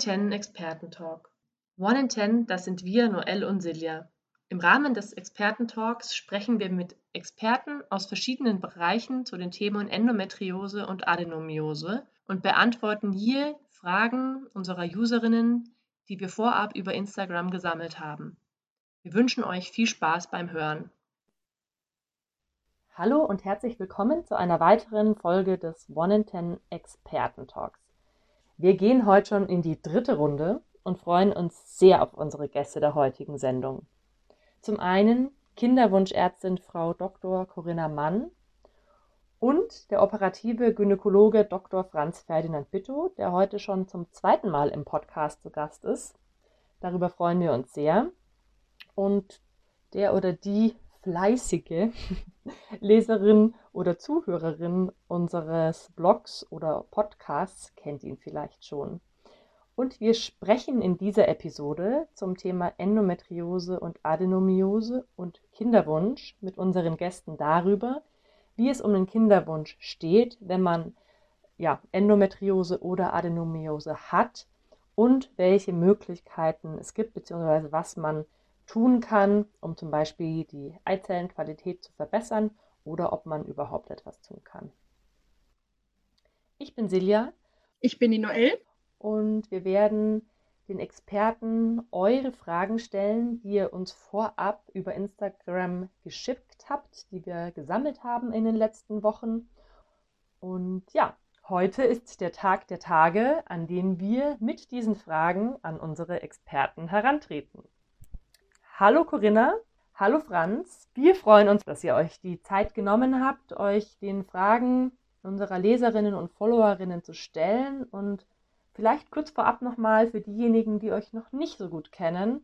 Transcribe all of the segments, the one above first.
One in Ten Expertentalk. One in Ten, das sind wir, Noel und Silja. Im Rahmen des Expertentalks sprechen wir mit Experten aus verschiedenen Bereichen zu den Themen Endometriose und Adenomiose und beantworten hier Fragen unserer Userinnen, die wir vorab über Instagram gesammelt haben. Wir wünschen euch viel Spaß beim Hören. Hallo und herzlich willkommen zu einer weiteren Folge des One in Ten Experten Talks. Wir gehen heute schon in die dritte Runde und freuen uns sehr auf unsere Gäste der heutigen Sendung. Zum einen Kinderwunschärztin Frau Dr. Corinna Mann und der operative Gynäkologe Dr. Franz Ferdinand Bitto, der heute schon zum zweiten Mal im Podcast zu Gast ist. Darüber freuen wir uns sehr. Und der oder die fleißige Leserin oder Zuhörerin unseres Blogs oder Podcasts kennt ihn vielleicht schon. Und wir sprechen in dieser Episode zum Thema Endometriose und Adenomiose und Kinderwunsch mit unseren Gästen darüber, wie es um den Kinderwunsch steht, wenn man ja, Endometriose oder Adenomiose hat und welche Möglichkeiten es gibt, beziehungsweise was man tun kann, um zum Beispiel die Eizellenqualität zu verbessern oder ob man überhaupt etwas tun kann. Ich bin Silja. Ich bin die Noel. Und wir werden den Experten eure Fragen stellen, die ihr uns vorab über Instagram geschickt habt, die wir gesammelt haben in den letzten Wochen. Und ja, heute ist der Tag der Tage, an dem wir mit diesen Fragen an unsere Experten herantreten. Hallo Corinna, hallo Franz. Wir freuen uns, dass ihr euch die Zeit genommen habt, euch den Fragen unserer Leserinnen und Followerinnen zu stellen und vielleicht kurz vorab nochmal für diejenigen, die euch noch nicht so gut kennen.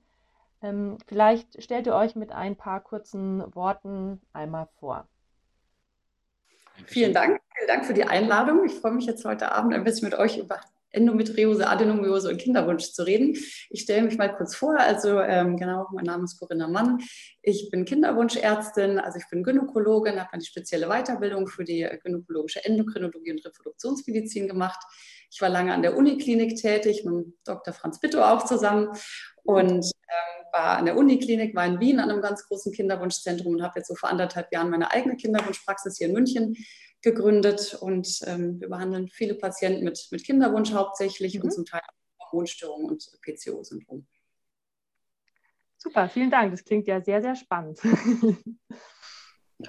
Ähm, vielleicht stellt ihr euch mit ein paar kurzen Worten einmal vor. Vielen Dank. Vielen Dank für die Einladung. Ich freue mich jetzt heute Abend ein bisschen mit euch über Endometriose, Adenomiose und Kinderwunsch zu reden. Ich stelle mich mal kurz vor. Also ähm, genau, mein Name ist Corinna Mann. Ich bin Kinderwunschärztin, also ich bin Gynäkologin, habe eine spezielle Weiterbildung für die gynäkologische Endokrinologie und Reproduktionsmedizin gemacht. Ich war lange an der Uniklinik tätig, mit Dr. Franz Bitto auch zusammen und ähm, war an der Uniklinik, war in Wien an einem ganz großen Kinderwunschzentrum und habe jetzt so vor anderthalb Jahren meine eigene Kinderwunschpraxis hier in München gegründet und ähm, wir behandeln viele Patienten mit, mit Kinderwunsch hauptsächlich mhm. und zum Teil auch Hormonstörungen und PCO-Syndrom. Super, vielen Dank. Das klingt ja sehr, sehr spannend.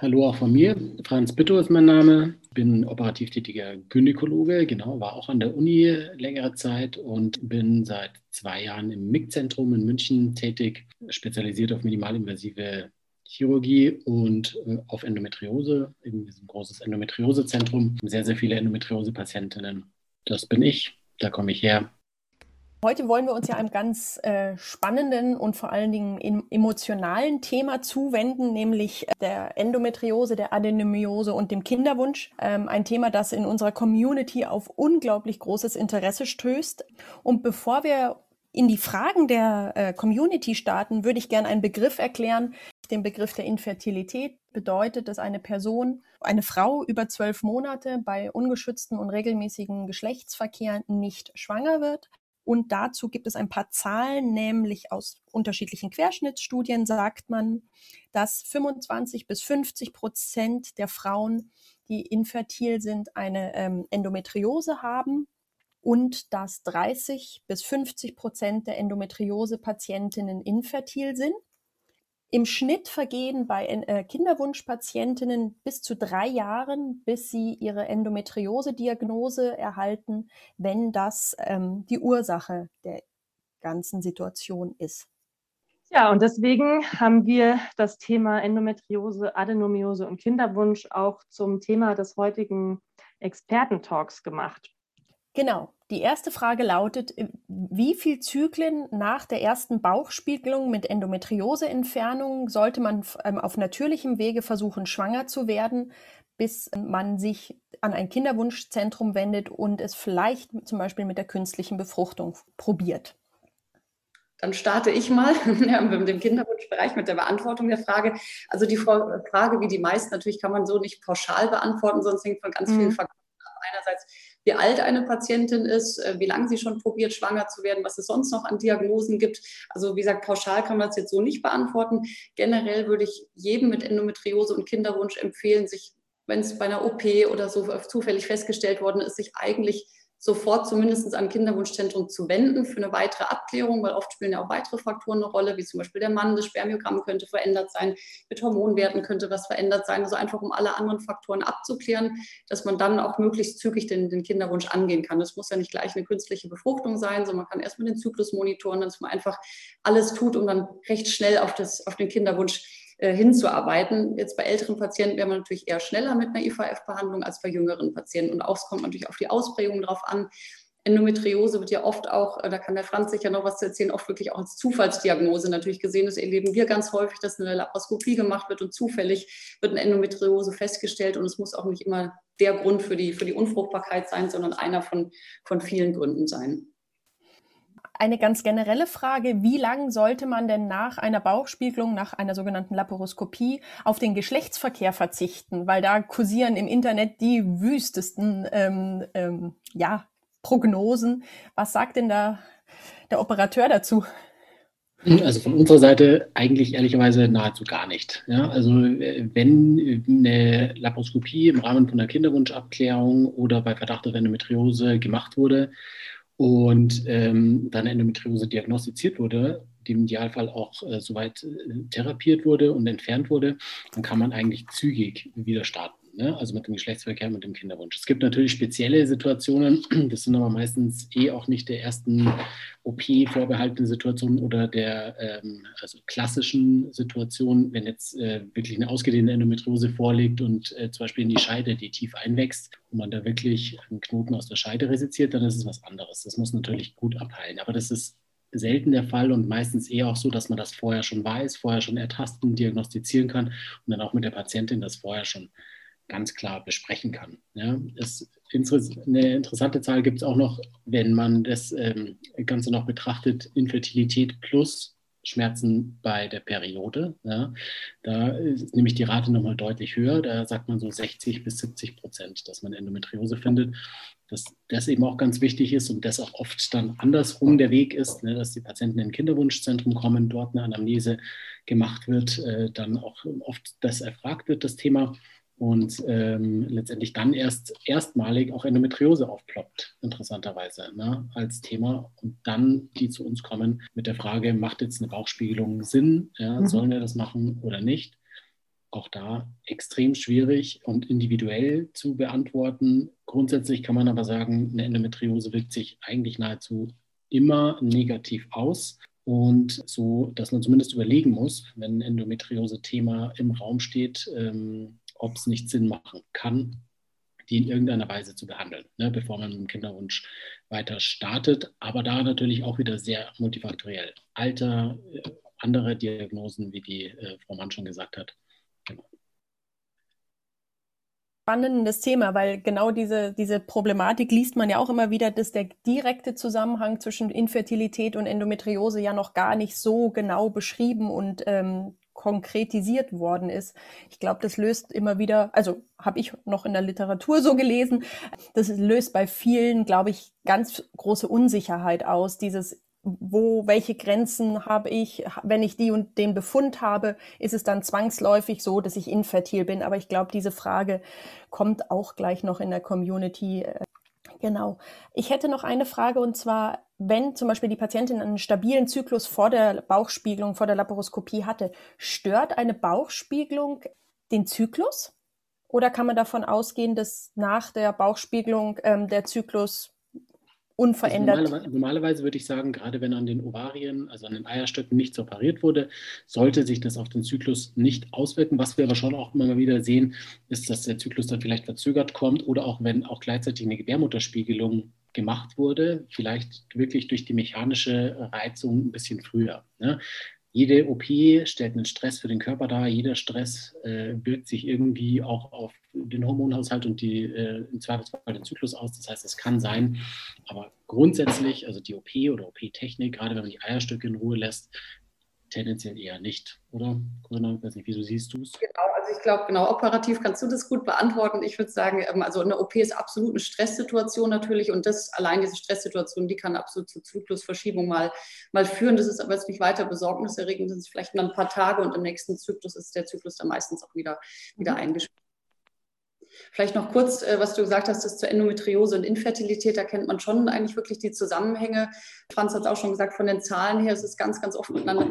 Hallo auch von mir. Franz Bitto ist mein Name. Ich bin operativ tätiger Gynäkologe, genau, war auch an der Uni längere Zeit und bin seit zwei Jahren im MIG-Zentrum in München tätig, spezialisiert auf minimalinvasive Chirurgie und äh, auf Endometriose. Eben ein großes Endometriosezentrum. Sehr, sehr viele Endometriose-Patientinnen. Das bin ich. Da komme ich her. Heute wollen wir uns ja einem ganz äh, spannenden und vor allen Dingen emotionalen Thema zuwenden, nämlich äh, der Endometriose, der Adenomiose und dem Kinderwunsch. Ähm, ein Thema, das in unserer Community auf unglaublich großes Interesse stößt. Und bevor wir in die Fragen der äh, Community starten, würde ich gerne einen Begriff erklären. Den Begriff der Infertilität bedeutet, dass eine Person, eine Frau über zwölf Monate bei ungeschützten und regelmäßigen Geschlechtsverkehr nicht schwanger wird. Und dazu gibt es ein paar Zahlen, nämlich aus unterschiedlichen Querschnittsstudien sagt man, dass 25 bis 50 Prozent der Frauen, die infertil sind, eine ähm, Endometriose haben und dass 30 bis 50 Prozent der Endometriose-Patientinnen infertil sind. Im Schnitt vergehen bei äh, Kinderwunschpatientinnen bis zu drei Jahren, bis sie ihre Endometriose-Diagnose erhalten, wenn das ähm, die Ursache der ganzen Situation ist. Ja, und deswegen haben wir das Thema Endometriose, Adenomiose und Kinderwunsch auch zum Thema des heutigen Expertentalks gemacht. Genau. Die erste Frage lautet, wie viel Zyklen nach der ersten Bauchspiegelung mit Endometrioseentfernung sollte man ähm, auf natürlichem Wege versuchen, schwanger zu werden, bis man sich an ein Kinderwunschzentrum wendet und es vielleicht zum Beispiel mit der künstlichen Befruchtung probiert? Dann starte ich mal mit dem Kinderwunschbereich mit der Beantwortung der Frage. Also die Frage, wie die meisten, natürlich kann man so nicht pauschal beantworten, sonst hängt von ganz vielen mhm. Faktoren ab. Einerseits wie alt eine Patientin ist, äh, wie lange sie schon probiert, schwanger zu werden, was es sonst noch an Diagnosen gibt. Also wie gesagt, pauschal kann man das jetzt so nicht beantworten. Generell würde ich jedem mit Endometriose und Kinderwunsch empfehlen, sich, wenn es bei einer OP oder so zufällig festgestellt worden ist, sich eigentlich sofort zumindest an Kinderwunschzentrum zu wenden für eine weitere Abklärung, weil oft spielen ja auch weitere Faktoren eine Rolle, wie zum Beispiel der Mann, das Spermiogramm könnte verändert sein, mit Hormonwerten könnte was verändert sein, also einfach um alle anderen Faktoren abzuklären, dass man dann auch möglichst zügig den, den Kinderwunsch angehen kann. Das muss ja nicht gleich eine künstliche Befruchtung sein, sondern man kann erstmal den Zyklus monitoren, dass man einfach alles tut, um dann recht schnell auf, das, auf den Kinderwunsch äh, hinzuarbeiten. Jetzt bei älteren Patienten wäre man natürlich eher schneller mit einer IVF-Behandlung als bei jüngeren Patienten. Und auch es kommt natürlich auf die Ausprägung drauf an. Endometriose wird ja oft auch, äh, da kann der Franz sicher noch was zu erzählen, oft wirklich auch als Zufallsdiagnose natürlich gesehen. Das erleben wir ganz häufig, dass eine Laparoskopie gemacht wird und zufällig wird eine Endometriose festgestellt und es muss auch nicht immer der Grund für die, für die Unfruchtbarkeit sein, sondern einer von, von vielen Gründen sein. Eine ganz generelle Frage, wie lange sollte man denn nach einer Bauchspiegelung, nach einer sogenannten Laparoskopie auf den Geschlechtsverkehr verzichten? Weil da kursieren im Internet die wüstesten ähm, ähm, ja, Prognosen. Was sagt denn da der Operateur dazu? Also von unserer Seite eigentlich ehrlicherweise nahezu gar nicht. Ja, also wenn eine Laparoskopie im Rahmen von einer Kinderwunschabklärung oder bei Verdacht auf Endometriose gemacht wurde und ähm, dann Endometriose diagnostiziert wurde, die im Idealfall auch äh, soweit äh, therapiert wurde und entfernt wurde, dann kann man eigentlich zügig wieder starten ne? also mit dem Geschlechtsverkehr, mit dem Kinderwunsch. Es gibt natürlich spezielle Situationen, das sind aber meistens eh auch nicht der ersten OP vorbehaltene Situationen oder der ähm, also klassischen Situation, wenn jetzt äh, wirklich eine ausgedehnte Endometriose vorliegt und äh, zum Beispiel in die Scheide, die tief einwächst und man da wirklich einen Knoten aus der Scheide resiziert, dann ist es was anderes. Das muss natürlich gut abheilen, aber das ist selten der Fall und meistens eher auch so, dass man das vorher schon weiß, vorher schon ertasten, diagnostizieren kann und dann auch mit der Patientin das vorher schon ganz klar besprechen kann. Ja, es, eine interessante Zahl gibt es auch noch, wenn man das ähm, Ganze noch betrachtet, Infertilität plus Schmerzen bei der Periode. Ja, da ist nämlich die Rate nochmal deutlich höher. Da sagt man so 60 bis 70 Prozent, dass man Endometriose findet. Dass das eben auch ganz wichtig ist und das auch oft dann andersrum der Weg ist, ne, dass die Patienten in ein Kinderwunschzentrum kommen, dort eine Anamnese gemacht wird, äh, dann auch oft das erfragt wird, das Thema und ähm, letztendlich dann erst erstmalig auch Endometriose aufploppt, interessanterweise, ne, als Thema. Und dann die zu uns kommen mit der Frage, macht jetzt eine Bauchspiegelung Sinn? Ja, mhm. Sollen wir das machen oder nicht? Auch da extrem schwierig und individuell zu beantworten. Grundsätzlich kann man aber sagen, eine Endometriose wirkt sich eigentlich nahezu immer negativ aus. Und so, dass man zumindest überlegen muss, wenn ein Endometriose-Thema im Raum steht, ähm, ob es nicht Sinn machen kann, die in irgendeiner Weise zu behandeln, ne, bevor man mit dem Kinderwunsch weiter startet. Aber da natürlich auch wieder sehr multifaktoriell. Alter, äh, andere Diagnosen, wie die äh, Frau Mann schon gesagt hat. Genau. Spannendes Thema, weil genau diese, diese Problematik liest man ja auch immer wieder, dass der direkte Zusammenhang zwischen Infertilität und Endometriose ja noch gar nicht so genau beschrieben und ähm, konkretisiert worden ist. Ich glaube, das löst immer wieder, also habe ich noch in der Literatur so gelesen, das löst bei vielen, glaube ich, ganz große Unsicherheit aus, dieses wo, welche Grenzen habe ich, wenn ich die und den Befund habe, ist es dann zwangsläufig so, dass ich infertil bin. Aber ich glaube, diese Frage kommt auch gleich noch in der Community äh, Genau. Ich hätte noch eine Frage und zwar, wenn zum Beispiel die Patientin einen stabilen Zyklus vor der Bauchspiegelung, vor der Laparoskopie hatte, stört eine Bauchspiegelung den Zyklus? Oder kann man davon ausgehen, dass nach der Bauchspiegelung ähm, der Zyklus unverändert. Also normalerweise, normalerweise, würde ich sagen, gerade wenn an den Ovarien, also an den Eierstöcken nichts operiert wurde, sollte sich das auf den Zyklus nicht auswirken. Was wir aber schon auch immer mal wieder sehen, ist, dass der Zyklus dann vielleicht verzögert kommt oder auch wenn auch gleichzeitig eine Gebärmutterspiegelung gemacht wurde, vielleicht wirklich durch die mechanische Reizung ein bisschen früher. Ne? jede OP stellt einen Stress für den Körper dar. Jeder Stress äh, wirkt sich irgendwie auch auf den Hormonhaushalt und die, äh, im Zweifelsfall den Zyklus aus. Das heißt, es kann sein, aber grundsätzlich, also die OP oder OP-Technik, gerade wenn man die Eierstöcke in Ruhe lässt, tendenziell eher nicht, oder? Corinna, ich weiß nicht, wieso siehst du es? Genau, also ich glaube, genau, operativ kannst du das gut beantworten. Ich würde sagen, ähm, also eine OP ist absolut eine Stresssituation natürlich und das allein diese Stresssituation, die kann absolut zur Zyklusverschiebung mal, mal führen. Das ist aber jetzt nicht weiter besorgniserregend, das ist vielleicht nur ein paar Tage und im nächsten Zyklus ist der Zyklus dann meistens auch wieder, wieder mhm. Vielleicht noch kurz, äh, was du gesagt hast, das zur Endometriose und Infertilität, da kennt man schon eigentlich wirklich die Zusammenhänge. Franz hat es auch schon gesagt, von den Zahlen her ist es ganz, ganz oft miteinander.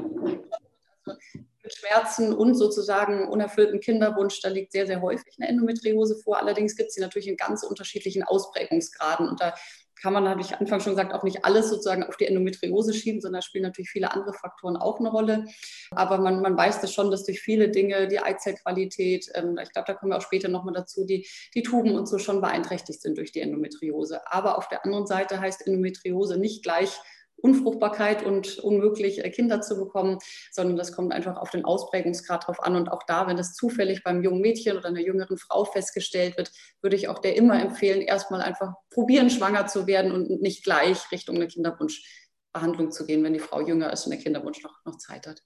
Mit Schmerzen und sozusagen unerfüllten Kinderwunsch, da liegt sehr, sehr häufig eine Endometriose vor. Allerdings gibt es sie natürlich in ganz unterschiedlichen Ausprägungsgraden. Und da kann man, habe ich Anfang schon gesagt, auch nicht alles sozusagen auf die Endometriose schieben, sondern spielen natürlich viele andere Faktoren auch eine Rolle. Aber man, man weiß das schon, dass durch viele Dinge, die Eizellqualität, ähm, ich glaube, da kommen wir auch später nochmal dazu, die, die Tuben und so schon beeinträchtigt sind durch die Endometriose. Aber auf der anderen Seite heißt Endometriose nicht gleich Unfruchtbarkeit und unmöglich, äh, Kinder zu bekommen, sondern das kommt einfach auf den Ausprägungsgrad drauf an. Und auch da, wenn das zufällig beim jungen Mädchen oder einer jüngeren Frau festgestellt wird, würde ich auch der immer empfehlen, erstmal einfach probieren, schwanger zu werden und nicht gleich Richtung eine Kinderwunschbehandlung zu gehen, wenn die Frau jünger ist und der Kinderwunsch noch, noch Zeit hat.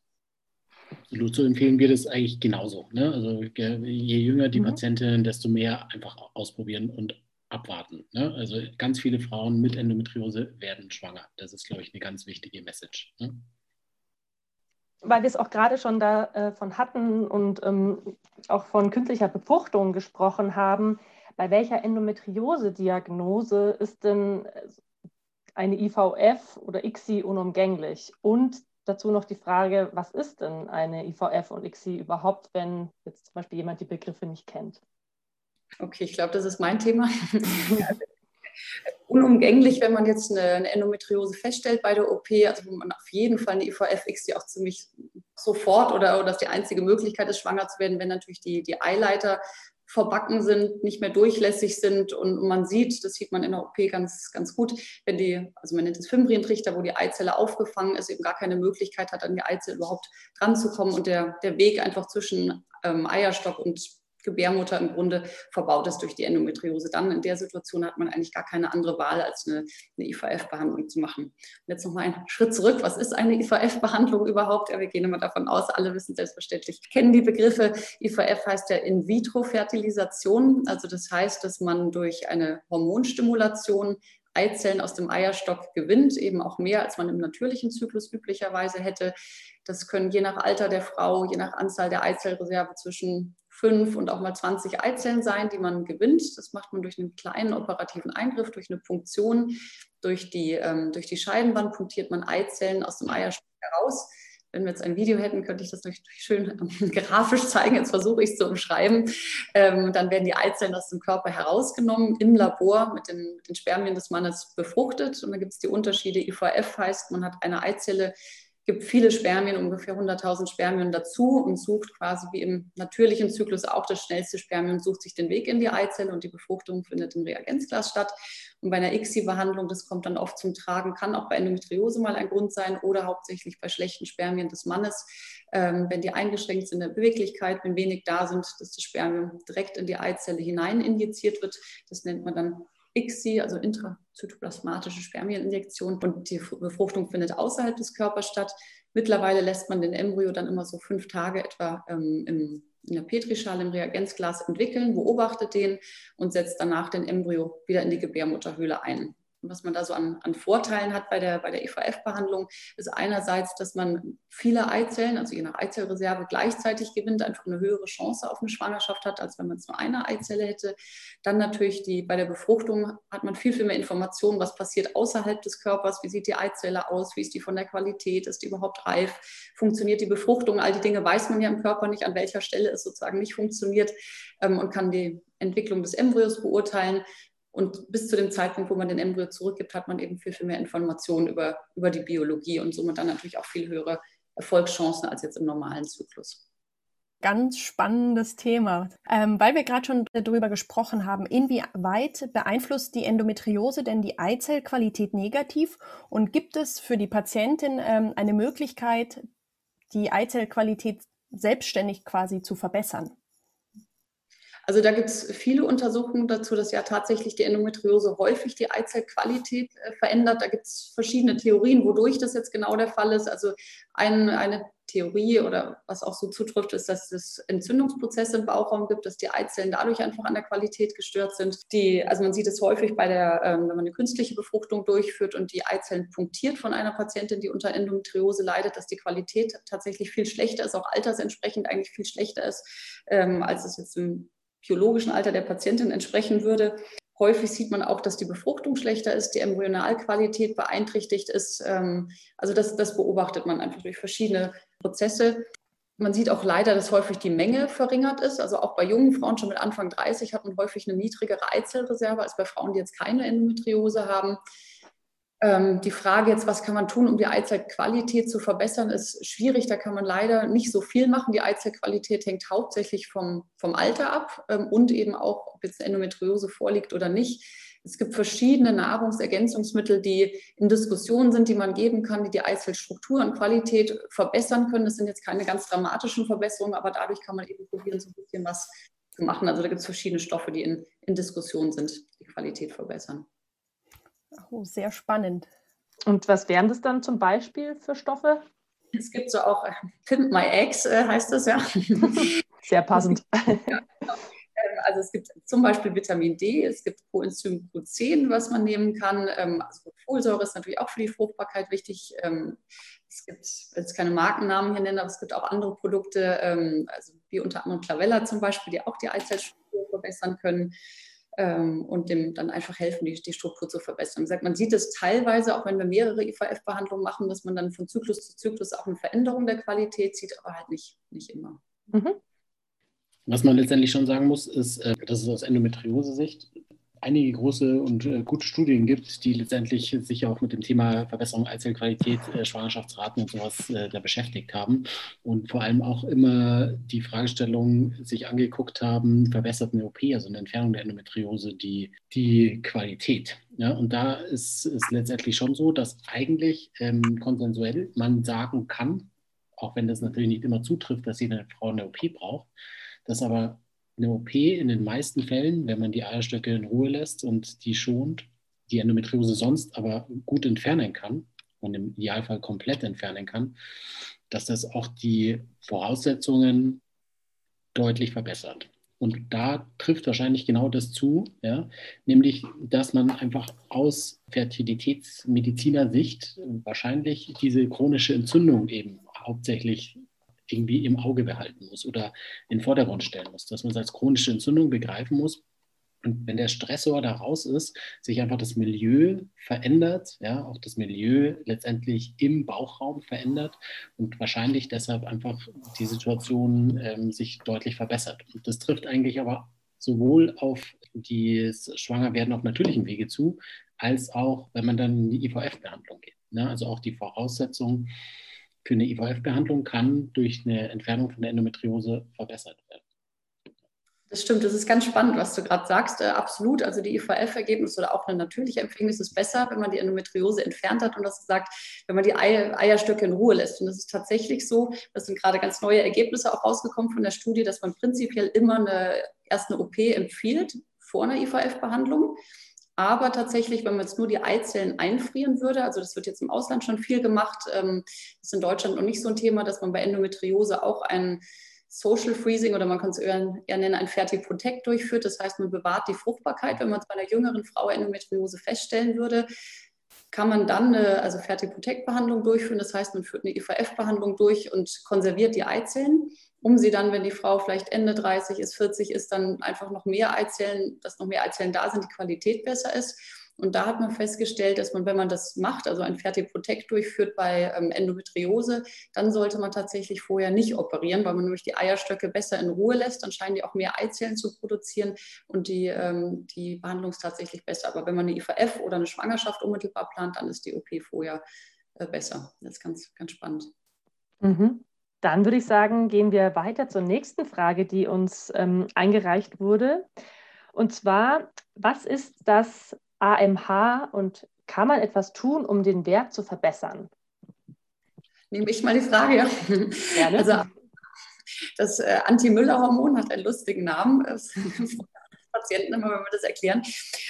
Absolut, so empfehlen wir das eigentlich genauso. Ne? Also je jünger die mhm. Patientin, desto mehr einfach ausprobieren und abwarten. Ne? Also ganz viele Frauen mit Endometriose werden schwanger. Das ist, glaube ich, eine ganz wichtige Message. Ne? Weil wir es auch gerade schon davon äh, hatten und ähm, auch von künstlicher Befruchtung gesprochen haben, bei welcher Endometriose-Diagnose ist denn äh, eine IVF oder ICSI unumgänglich? Und dazu noch die Frage, was ist denn eine IVF und ICSI überhaupt, wenn jetzt zum Beispiel jemand die Begriffe nicht kennt? Okay, ich glaube, das ist mein Thema. Unumgänglich, wenn man jetzt eine, eine, Endometriose feststellt bei der OP, also wo man auf jeden Fall eine IVF-X, die auch ziemlich sofort oder, oder dass die einzige Möglichkeit ist, schwanger zu werden, wenn natürlich die, die Eileiter verbacken sind, nicht mehr durchlässig sind und man sieht, das sieht man in der OP ganz, ganz gut, wenn die, also man nennt es Fimbrientrichter, wo die Eizelle aufgefangen ist, eben gar keine Möglichkeit hat, an die Eizelle überhaupt dran zu kommen und der, der Weg einfach zwischen ähm, Eierstock und Gebärmutter im Grunde verbaut ist durch die Endometriose. Dann in der Situation hat man eigentlich gar keine andere Wahl, als eine, eine IVF-Behandlung zu machen. Und jetzt nochmal einen Schritt zurück. Was ist eine IVF-Behandlung überhaupt? Ja, wir gehen immer davon aus, alle wissen selbstverständlich, kennen die Begriffe. IVF heißt ja In-vitro-Fertilisation. Also das heißt, dass man durch eine Hormonstimulation Eizellen aus dem Eierstock gewinnt, eben auch mehr, als man im natürlichen Zyklus üblicherweise hätte. Das können je nach Alter der Frau, je nach Anzahl der Eizellreserve zwischen fünf und auch mal 20 Eizellen sein, die man gewinnt. Das macht man durch einen kleinen operativen Eingriff, durch eine Punktion, durch die, ähm, durch die Scheidenwand punktiert man Eizellen aus dem Eierstock heraus. Wenn wir jetzt ein Video hätten, könnte ich das natürlich schön ähm, grafisch zeigen. Jetzt versuche ich es zu umschreiben. Ähm, dann werden die Eizellen aus dem Körper herausgenommen, im Labor mit den, mit den Spermien des Mannes befruchtet. Und dann gibt es die Unterschiede. IVF heißt, man hat eine Eizelle, gibt viele Spermien, ungefähr 100.000 Spermien dazu und sucht quasi wie im natürlichen Zyklus auch das schnellste Spermium, sucht sich den Weg in die Eizelle und die Befruchtung findet im Reagenzglas statt. Und bei einer ICSI-Behandlung, das kommt dann oft zum Tragen, kann auch bei Endometriose mal ein Grund sein oder hauptsächlich bei schlechten Spermien des Mannes, ähm, wenn die eingeschränkt sind in der Beweglichkeit, wenn wenig da sind, dass das Spermium direkt in die Eizelle hinein injiziert wird. Das nennt man dann ICSI, also intrazytoplasmatische Spermieninjektion. Und die Befruchtung findet außerhalb des Körpers statt. Mittlerweile lässt man den Embryo dann immer so fünf Tage etwa ähm, im, in der Petrischale im Reagenzglas entwickeln, beobachtet den und setzt danach den Embryo wieder in die Gebärmutterhöhle ein was man da so an, an Vorteilen hat bei der, bei der EVF-Behandlung, ist einerseits, dass man viele Eizellen, also je nach Eizellreserve, gleichzeitig gewinnt, einfach eine höhere Chance auf eine Schwangerschaft hat, als wenn man es nur eine Eizelle hätte. Dann natürlich die, bei der Befruchtung hat man viel, viel mehr Informationen, was passiert außerhalb des Körpers, wie sieht die Eizelle aus, wie ist die von der Qualität, ist die überhaupt reif, funktioniert die Befruchtung, all die Dinge weiß man ja im Körper nicht, an welcher Stelle es sozusagen nicht funktioniert ähm, und kann die Entwicklung des Embryos beurteilen. Und bis zu dem Zeitpunkt, wo man den Embryo zurückgibt, hat man eben viel, viel mehr Informationen über, über die Biologie und somit dann natürlich auch viel höhere Erfolgschancen als jetzt im normalen Zyklus. Ganz spannendes Thema. Ähm, weil wir gerade schon darüber gesprochen haben, inwieweit beeinflusst die Endometriose denn die Eizellqualität negativ und gibt es für die Patientin ähm, eine Möglichkeit, die Eizellqualität selbstständig quasi zu verbessern? Also da gibt es viele Untersuchungen dazu, dass ja tatsächlich die Endometriose häufig die Eizellqualität äh, verändert. Da gibt es verschiedene Theorien, wodurch das jetzt genau der Fall ist. Also ein, eine Theorie oder was auch so zutrifft, ist, dass es Entzündungsprozesse im Bauchraum gibt, dass die Eizellen dadurch einfach an der Qualität gestört sind. Die, also man sieht es häufig bei der, ähm, wenn man eine künstliche Befruchtung durchführt und die Eizellen punktiert von einer Patientin, die unter Endometriose leidet, dass die Qualität tatsächlich viel schlechter ist, auch altersentsprechend eigentlich viel schlechter ist, ähm, als es jetzt im biologischen Alter der Patientin entsprechen würde. Häufig sieht man auch, dass die Befruchtung schlechter ist, die Embryonalqualität beeinträchtigt ist. Ähm, also das, das beobachtet man einfach durch verschiedene Prozesse. Man sieht auch leider, dass häufig die Menge verringert ist. Also auch bei jungen Frauen schon mit Anfang 30 hat man häufig eine niedrigere Eizellreserve als bei Frauen, die jetzt keine Endometriose haben. Ähm, die Frage jetzt, was kann man tun, um die Eizellqualität zu verbessern, ist schwierig. Da kann man leider nicht so viel machen. Die Eizellqualität hängt hauptsächlich vom, vom Alter ab ähm, und eben auch, ob jetzt Endometriose vorliegt oder nicht. Es gibt verschiedene Nahrungsergänzungsmittel, die in Diskussionen sind, die man geben kann, die die Eizellstruktur und Qualität verbessern können. Das sind jetzt keine ganz dramatischen Verbesserungen, aber dadurch kann man eben probieren, so ein bisschen was zu machen. Also da gibt es verschiedene Stoffe, die in, in Diskussion sind, die Qualität verbessern. Oh, sehr spannend. Und was wären das dann zum Beispiel für Stoffe? Es gibt so auch äh, Pimp My Eggs, äh, heißt das ja. Sehr passend. ja, genau. Ähm, also es gibt zum Beispiel Vitamin D, es gibt Coenzym Q10, was man nehmen kann. Ähm, also Folsäure ist natürlich auch für die Fruchtbarkeit wichtig. Ähm, es gibt, ich will jetzt keine Markennamen hier nennen, aber es gibt auch andere Produkte, also wie unter anderem Clavella zum Beispiel, die auch die Eizellstruktur verbessern können ähm, und dem dann einfach helfen, die, die Struktur zu verbessern. Sagt, man sieht es teilweise, auch wenn wir mehrere IVF-Behandlungen machen, dass man dann von Zyklus zu Zyklus auch eine Veränderung der Qualität sieht, aber halt nicht, nicht immer. Mhm. Was man letztendlich schon sagen muss, ist, äh, dass es aus Endometriose-Sicht einige große und äh, gute Studien gibt, die letztendlich sich auch mit dem Thema Verbesserung Eizellqualität, äh, Schwangerschaftsraten und sowas äh, da beschäftigt haben und vor allem auch immer die Fragestellung sich angeguckt haben, verbessert eine OP, also eine Entfernung der Endometriose, die, die Qualität. Ja, und da ist es letztendlich schon so, dass eigentlich ähm, konsensuell man sagen kann, auch wenn das natürlich nicht immer zutrifft, dass jede Frau eine OP braucht, dass aber eine OP in den meisten Fällen, wenn man die Eierstöcke in Ruhe lässt und die schont, die Endometriose sonst aber gut entfernen kann und im Idealfall komplett entfernen kann, dass das auch die Voraussetzungen deutlich verbessert. Und da trifft wahrscheinlich genau das zu, ja? nämlich, dass man einfach aus Fertilitätsmediziner Sicht wahrscheinlich diese chronische Entzündung eben hauptsächlich irgendwie im Auge behalten muss oder in den Vordergrund stellen muss, dass man es als chronische Entzündung begreifen muss. Und wenn der Stressor da raus ist, sich einfach das Milieu verändert, ja, auch das Milieu letztendlich im Bauchraum verändert und wahrscheinlich deshalb einfach die Situation ähm, sich deutlich verbessert. Und das trifft eigentlich aber sowohl auf das Schwangerwerden auf natürlichem Wege zu, als auch, wenn man dann in die IVF-Behandlung geht. Ne? Also auch die Voraussetzungen für eine IVF-Behandlung kann durch eine Entfernung von der Endometriose verbessert werden. Das stimmt, das ist ganz spannend, was du gerade sagst. Äh, absolut. Also die IVF-Ergebnisse oder auch eine natürliche Empfängnis ist besser, wenn man die Endometriose entfernt hat und das gesagt, wenn man die Eier, Eierstöcke in Ruhe lässt. Und das ist tatsächlich so, das sind gerade ganz neue Ergebnisse auch rausgekommen von der Studie, dass man prinzipiell immer eine, erst eine OP empfiehlt vor einer IVF-Behandlung. Aber tatsächlich, wenn man jetzt nur die Eizellen einfrieren würde, also das wird jetzt im Ausland schon viel gemacht, ähm, ist in Deutschland noch nicht so ein Thema, dass man bei Endometriose auch ein Social Freezing oder man kann es eher, eher nennen, ein Fertiprotect durchführt. Das heißt, man bewahrt die Fruchtbarkeit. Wenn man es bei einer jüngeren Frau Endometriose feststellen würde, kann man dann eine also Fertiprotect-Behandlung durchführen. Das heißt, man führt eine IVF-Behandlung durch und konserviert die Eizellen um sie dann, wenn die Frau vielleicht Ende 30 ist, 40 ist, dann einfach noch mehr Eizellen, dass noch mehr Eizellen da sind, die Qualität besser ist. Und da hat man festgestellt, dass man, wenn man das macht, also ein Fertiprotect durchführt bei ähm, Endometriose, dann sollte man tatsächlich vorher nicht operieren, weil man nämlich die Eierstöcke besser in Ruhe lässt. Dann scheinen die auch mehr Eizellen zu produzieren und die, ähm, die Behandlung ist tatsächlich besser. Aber wenn man eine IVF oder eine Schwangerschaft unmittelbar plant, dann ist die OP vorher äh, besser. Das ist ganz, ganz spannend. Mhm. Dann würde ich sagen, gehen wir weiter zur nächsten Frage, die uns ähm, eingereicht wurde. Und zwar, was ist das AMH und kann man etwas tun, um den Wert zu verbessern? Nehme ich mal die Frage. Gerne. Also, das äh, Anti-Müller-Hormon hat einen lustigen Namen. Patienten immer, wenn wir das erklären.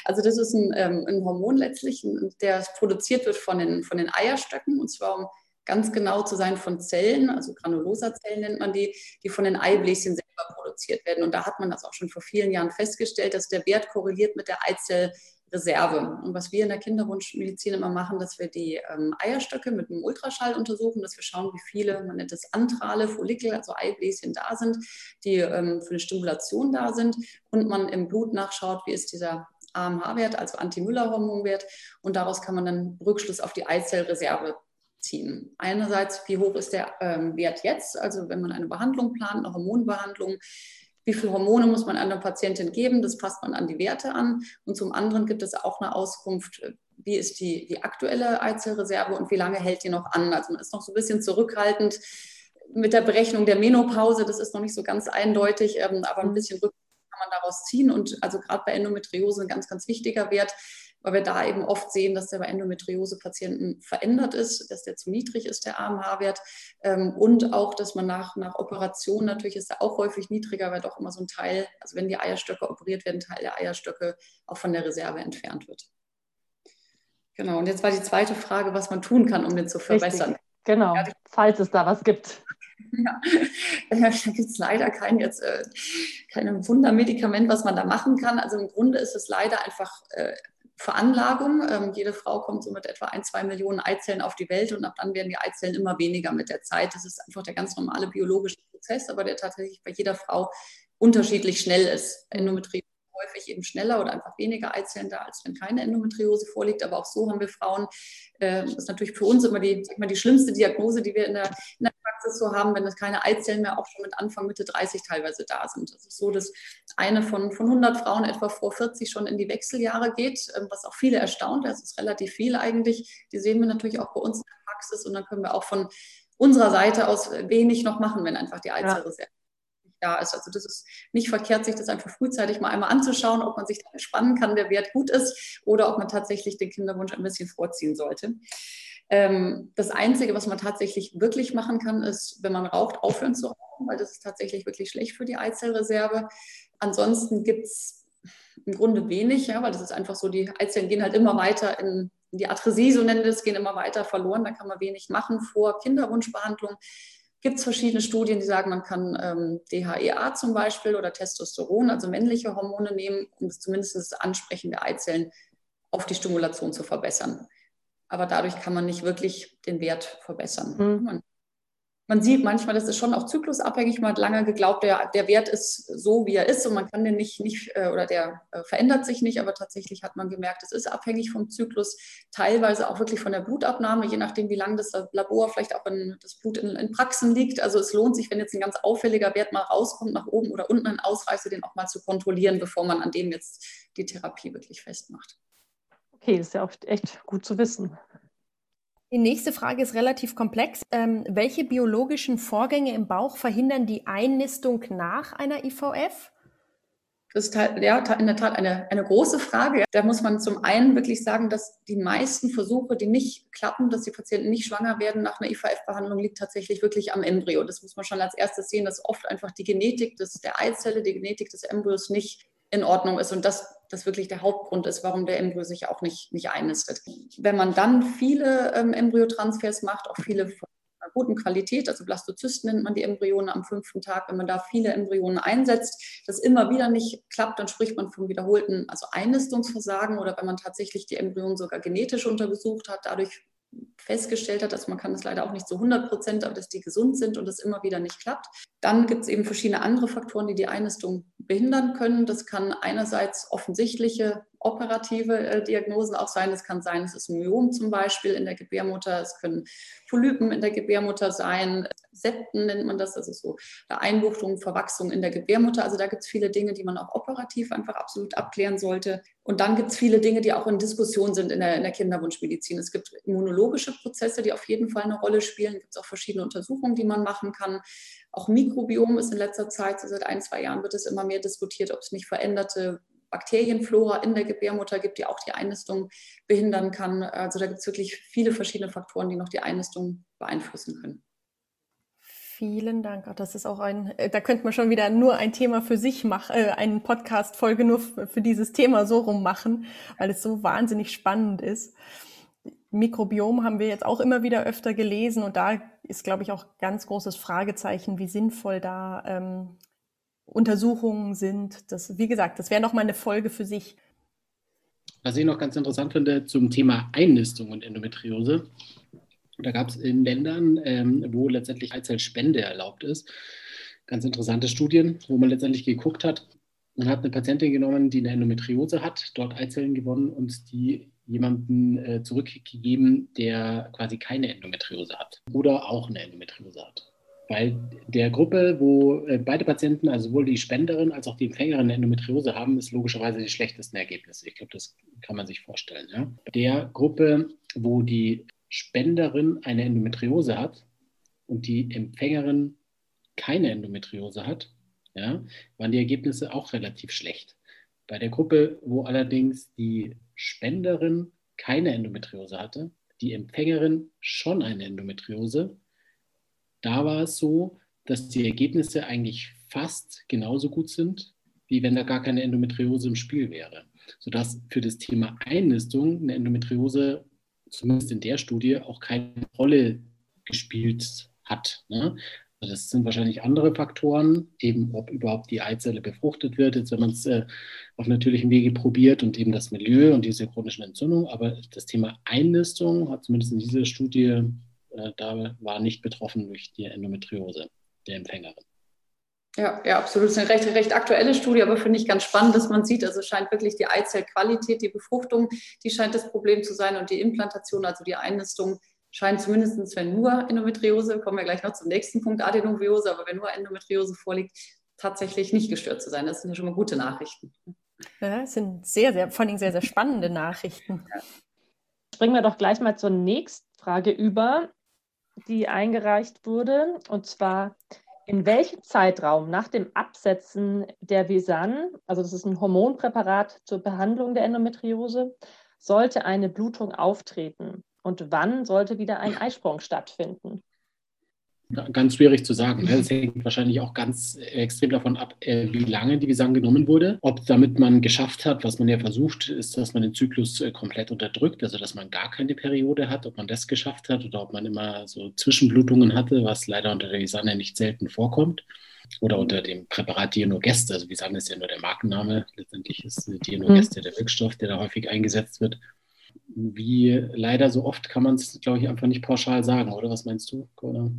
Also das ist ein, ähm, ein Hormon letztlich, der produziert wird von den, von den Eierstöcken und zwar um ganz genau zu sein von Zellen, also Granulosa-Zellen nennt man die, die von den Eibläschen selber produziert werden. Und da hat man das auch schon vor vielen Jahren festgestellt, dass der Wert korreliert mit der Eizellreserve. Und was wir in der Kinderwunschmedizin immer machen, dass wir die ähm, Eierstöcke mit einem Ultraschall untersuchen, dass wir schauen, wie viele, man nennt es Antrale, Follikel, also Eibläschen da sind, die ähm, für eine Stimulation da sind. Und man im Blut nachschaut, wie ist dieser AMH-Wert, also Anti-Müller-Hormonwert. Und daraus kann man dann Rückschluss auf die Eizellreserve ziehen. Einerseits, wie hoch ist der ähm, Wert jetzt? Also wenn man eine Behandlung plant, eine Hormonbehandlung, wie viele Hormone muss man einer Patientin geben? Das passt man an die Werte an. Und zum anderen gibt es auch eine Auskunft, wie ist die, die aktuelle Eizellreserve und wie lange hält die noch an? Also man ist noch so ein bisschen zurückhaltend mit der Berechnung der Menopause. Das ist noch nicht so ganz eindeutig, ähm, aber ein bisschen Rück kann man daraus ziehen. Und also gerade bei Endometriose ein ganz, ganz wichtiger Wert weil wir da eben oft sehen, dass der bei Endometriose-Patienten verändert ist, dass der zu niedrig ist, der AMH-Wert. Ähm, und auch, dass man nach, nach Operation, natürlich ist er auch häufig niedriger, weil doch immer so ein Teil, also wenn die Eierstöcke operiert werden, Teil der Eierstöcke auch von der Reserve entfernt wird. Genau, und jetzt war die zweite Frage, was man tun kann, um den zu verbessern. Richtig. Genau, ja, falls es da was gibt. Ja, da gibt es leider kein, jetzt, äh, kein Wundermedikament, was man da machen kann. Also im Grunde ist es leider einfach äh, Veranlagung. Ähm, jede Frau kommt so mit etwa ein, zwei Millionen Eizellen auf die Welt und ab dann werden die Eizellen immer weniger mit der Zeit. Das ist einfach der ganz normale biologische Prozess, aber der tatsächlich bei jeder Frau unterschiedlich schnell ist. Endometriose häufig eben schneller oder einfach weniger Eizellen da, als wenn keine Endometriose vorliegt. Aber auch so haben wir Frauen, äh, das ist natürlich für uns immer die, mal, die schlimmste Diagnose, die wir in der, in der Praxis so haben, wenn es keine Eizellen mehr auch schon mit Anfang, Mitte 30 teilweise da sind. Es ist so, dass eine von, von 100 Frauen etwa vor 40 schon in die Wechseljahre geht, ähm, was auch viele erstaunt. Das ist relativ viel eigentlich. Die sehen wir natürlich auch bei uns in der Praxis und dann können wir auch von unserer Seite aus wenig noch machen, wenn einfach die Eizellreserve ja da ist. Also das ist nicht verkehrt, sich das einfach frühzeitig mal einmal anzuschauen, ob man sich da entspannen kann, der Wert gut ist oder ob man tatsächlich den Kinderwunsch ein bisschen vorziehen sollte. Ähm, das Einzige, was man tatsächlich wirklich machen kann, ist, wenn man raucht, aufhören zu rauchen, weil das ist tatsächlich wirklich schlecht für die Eizellreserve. Ansonsten gibt es im Grunde wenig, ja, weil das ist einfach so, die Eizellen gehen halt immer weiter in, die Atresie, so nennen wir es, gehen immer weiter verloren. Da kann man wenig machen vor Kinderwunschbehandlung gibt es verschiedene Studien, die sagen, man kann ähm, DHEA zum Beispiel oder Testosteron, also männliche Hormone nehmen, um zumindest das Ansprechen der Eizellen auf die Stimulation zu verbessern. Aber dadurch kann man nicht wirklich den Wert verbessern. Mhm. Man man sieht manchmal, das ist schon auch zyklusabhängig. Man hat lange geglaubt, der, der Wert ist so, wie er ist und man kann den nicht, nicht äh, oder der äh, verändert sich nicht, aber tatsächlich hat man gemerkt, es ist abhängig vom Zyklus, teilweise auch wirklich von der Blutabnahme, je nachdem, wie lange das Labor vielleicht auch in, das Blut in, in Praxen liegt. Also es lohnt sich, wenn jetzt ein ganz auffälliger Wert mal rauskommt, nach oben oder unten ein Ausreißer, den auch mal zu kontrollieren, bevor man an dem jetzt die Therapie wirklich festmacht. Okay, ist ja auch echt gut zu wissen. Die nächste Frage ist relativ komplex. Ähm, welche biologischen Vorgänge im Bauch verhindern die Einnistung nach einer IVF? Das ist halt, ja, in der Tat eine, eine große Frage. Da muss man zum einen wirklich sagen, dass die meisten Versuche, die nicht klappen, dass die Patienten nicht schwanger werden nach einer IVF-Behandlung, liegt tatsächlich wirklich am Embryo. Das muss man schon als erstes sehen, dass oft einfach die Genetik des, der Eizelle, die Genetik des Embryos nicht in Ordnung ist und das, das wirklich der Hauptgrund ist, warum der Embryo sich auch nicht, nicht einnistet. Wenn man dann viele ähm, Embryotransfers macht, auch viele von einer guten Qualität, also Blastozysten nennt man die Embryonen am fünften Tag, wenn man da viele Embryonen einsetzt, das immer wieder nicht klappt, dann spricht man vom wiederholten, also Einnistungsversagen oder wenn man tatsächlich die Embryonen sogar genetisch untersucht hat, dadurch festgestellt hat, dass man kann es leider auch nicht zu 100 Prozent, aber dass die gesund sind und es immer wieder nicht klappt. Dann gibt es eben verschiedene andere Faktoren, die die Einnistung behindern können. Das kann einerseits offensichtliche operative äh, Diagnosen auch sein. Es kann sein, es ist Myom zum Beispiel in der Gebärmutter. Es können Polypen in der Gebärmutter sein. Septen nennt man das. Ist so Einbuchtung, Verwachsung in der Gebärmutter. Also da gibt es viele Dinge, die man auch operativ einfach absolut abklären sollte. Und dann gibt es viele Dinge, die auch in Diskussion sind in der, in der Kinderwunschmedizin. Es gibt immunologische Prozesse, die auf jeden Fall eine Rolle spielen. Es gibt auch verschiedene Untersuchungen, die man machen kann. Auch Mikrobiom ist in letzter Zeit, so seit ein, zwei Jahren wird es immer mehr diskutiert, ob es nicht veränderte Bakterienflora in der Gebärmutter gibt, die auch die Einnistung behindern kann. Also da gibt es wirklich viele verschiedene Faktoren, die noch die Einnistung beeinflussen können. Vielen Dank. Das ist auch ein, äh, da könnte man schon wieder nur ein Thema für sich machen, äh, eine Podcast-Folge nur für dieses Thema so rum machen, weil es so wahnsinnig spannend ist. Mikrobiom haben wir jetzt auch immer wieder öfter gelesen und da ist, glaube ich, auch ganz großes Fragezeichen, wie sinnvoll da ähm, Untersuchungen sind. Das, wie gesagt, das wäre noch mal eine Folge für sich. Was ich noch ganz interessant finde zum Thema Einnistung und Endometriose. Da gab es in Ländern, ähm, wo letztendlich Eizellspende erlaubt ist, ganz interessante Studien, wo man letztendlich geguckt hat, man hat eine Patientin genommen, die eine Endometriose hat, dort Eizellen gewonnen und die jemanden äh, zurückgegeben, der quasi keine Endometriose hat oder auch eine Endometriose hat. Bei der Gruppe, wo äh, beide Patienten, also sowohl die Spenderin als auch die Empfängerin eine Endometriose haben, ist logischerweise die schlechtesten Ergebnisse. Ich glaube, das kann man sich vorstellen. Ja? Der Gruppe, wo die Spenderin eine Endometriose hat und die Empfängerin keine Endometriose hat, ja, waren die Ergebnisse auch relativ schlecht. Bei der Gruppe, wo allerdings die Spenderin keine Endometriose hatte, die Empfängerin schon eine Endometriose, da war es so, dass die Ergebnisse eigentlich fast genauso gut sind, wie wenn da gar keine Endometriose im Spiel wäre. Sodass für das Thema Einnistung eine Endometriose, zumindest in der Studie, auch keine Rolle gespielt hat. Ne? Also das sind wahrscheinlich andere Faktoren, eben ob überhaupt die Eizelle befruchtet wird, jetzt wenn man es äh, auf natürlichem Wege probiert und eben das Milieu und diese chronischen Entzündungen. Aber das Thema Einnistung hat zumindest in dieser Studie, äh, da war nicht betroffen durch die Endometriose der Empfängerin. Ja, ja, absolut. Das ist eine recht, recht aktuelle Studie, aber finde ich ganz spannend, dass man sieht, also scheint wirklich die Eizellqualität, die Befruchtung, die scheint das Problem zu sein und die Implantation, also die Einnistung, scheint zumindest, wenn nur Endometriose, kommen wir gleich noch zum nächsten Punkt, Adenoviose, aber wenn nur Endometriose vorliegt, tatsächlich nicht gestört zu sein. Das sind ja schon mal gute Nachrichten. Ja, das sind sehr, sehr, vor allem sehr, sehr spannende Nachrichten. Springen wir doch gleich mal zur nächsten Frage über, die eingereicht wurde. Und zwar, in welchem Zeitraum nach dem Absetzen der Visan, also das ist ein Hormonpräparat zur Behandlung der Endometriose, sollte eine Blutung auftreten? Und wann sollte wieder ein Eisprung stattfinden? Ganz schwierig zu sagen. Es ne? hängt wahrscheinlich auch ganz extrem davon ab, äh, wie lange die Visang genommen wurde. Ob damit man geschafft hat, was man ja versucht, ist, dass man den Zyklus äh, komplett unterdrückt, also dass man gar keine Periode hat, ob man das geschafft hat oder ob man immer so Zwischenblutungen hatte, was leider unter der Visanne nicht selten vorkommt. Oder unter dem Präparat Dienogest, also Visanne ist ja nur der Markenname, letztendlich ist Dienogest mhm. der Wirkstoff, der da häufig eingesetzt wird wie leider so oft kann man es, glaube ich, einfach nicht pauschal sagen, oder? Was meinst du, Corinna?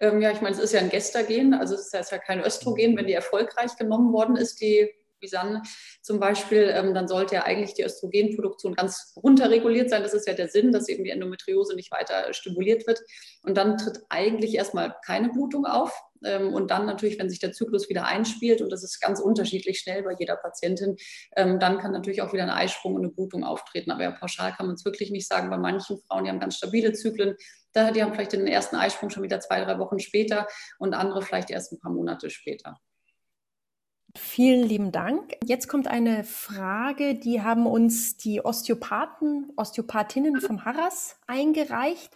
Ähm, ja, ich meine, es ist ja ein Gestagen, also es ist ja kein Östrogen. Wenn die erfolgreich genommen worden ist, die Bisan zum Beispiel, ähm, dann sollte ja eigentlich die Östrogenproduktion ganz runterreguliert sein. Das ist ja der Sinn, dass eben die Endometriose nicht weiter stimuliert wird. Und dann tritt eigentlich erstmal keine Blutung auf. Ähm, und dann natürlich, wenn sich der Zyklus wieder einspielt, und das ist ganz unterschiedlich schnell bei jeder Patientin, ähm, dann kann natürlich auch wieder ein Eisprung und eine Blutung auftreten. Aber ja, pauschal kann man es wirklich nicht sagen. Bei manchen Frauen, die haben ganz stabile Zyklen, die haben vielleicht den ersten Eisprung schon wieder zwei, drei Wochen später und andere vielleicht erst ein paar Monate später. Vielen lieben Dank. Jetzt kommt eine Frage, die haben uns die Osteopathen, Osteopathinnen vom Harras eingereicht.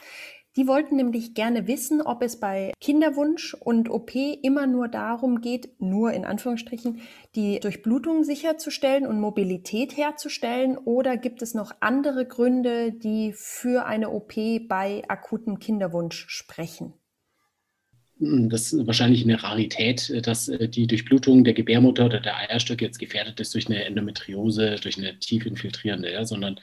Die wollten nämlich gerne wissen, ob es bei Kinderwunsch und OP immer nur darum geht, nur in Anführungsstrichen, die Durchblutung sicherzustellen und Mobilität herzustellen oder gibt es noch andere Gründe, die für eine OP bei akutem Kinderwunsch sprechen? Hm, das ist wahrscheinlich eine Rarität, dass äh, die Durchblutung der Gebärmutter oder der Eierstöcke jetzt gefährdet ist durch eine Endometriose, durch eine tief infiltrierende, ja, sondern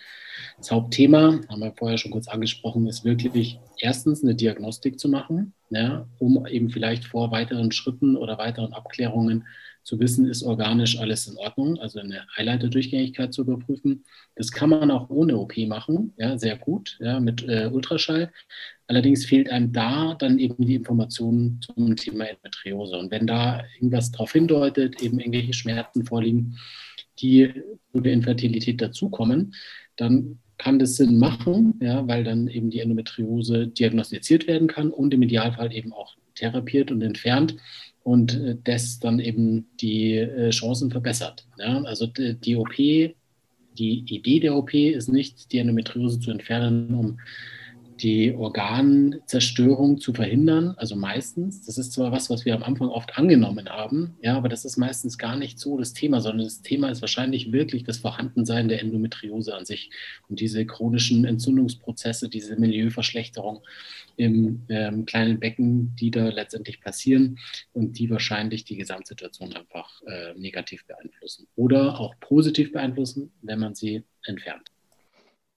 das Hauptthema, haben wir vorher schon kurz angesprochen, ist wirklich erstens eine Diagnostik zu machen, ja, um eben vielleicht vor weiteren Schritten oder weiteren Abklärungen zu wissen, ist organisch alles in Ordnung, also eine Eileiterdurchgängigkeit zu überprüfen. Das kann man auch ohne OP machen, ja, sehr gut, ja, mit äh, Ultraschall. Allerdings fehlt einem da dann eben die Information zum Thema Endometriose. Und wenn da irgendwas darauf hindeutet, eben irgendwelche Schmerzen vorliegen, die zu der Infertilität dazukommen, dann kann das Sinn machen, ja, weil dann eben die Endometriose diagnostiziert werden kann und im Idealfall eben auch therapiert und entfernt und äh, das dann eben die äh, Chancen verbessert. Ja? Also die OP, die Idee der OP ist nicht, die Endometriose zu entfernen, um die Organzerstörung zu verhindern. Also meistens, das ist zwar was, was wir am Anfang oft angenommen haben, ja, aber das ist meistens gar nicht so das Thema, sondern das Thema ist wahrscheinlich wirklich das Vorhandensein der Endometriose an sich und diese chronischen Entzündungsprozesse, diese Milieuverschlechterung im ähm, kleinen Becken, die da letztendlich passieren und die wahrscheinlich die Gesamtsituation einfach äh, negativ beeinflussen oder auch positiv beeinflussen, wenn man sie entfernt.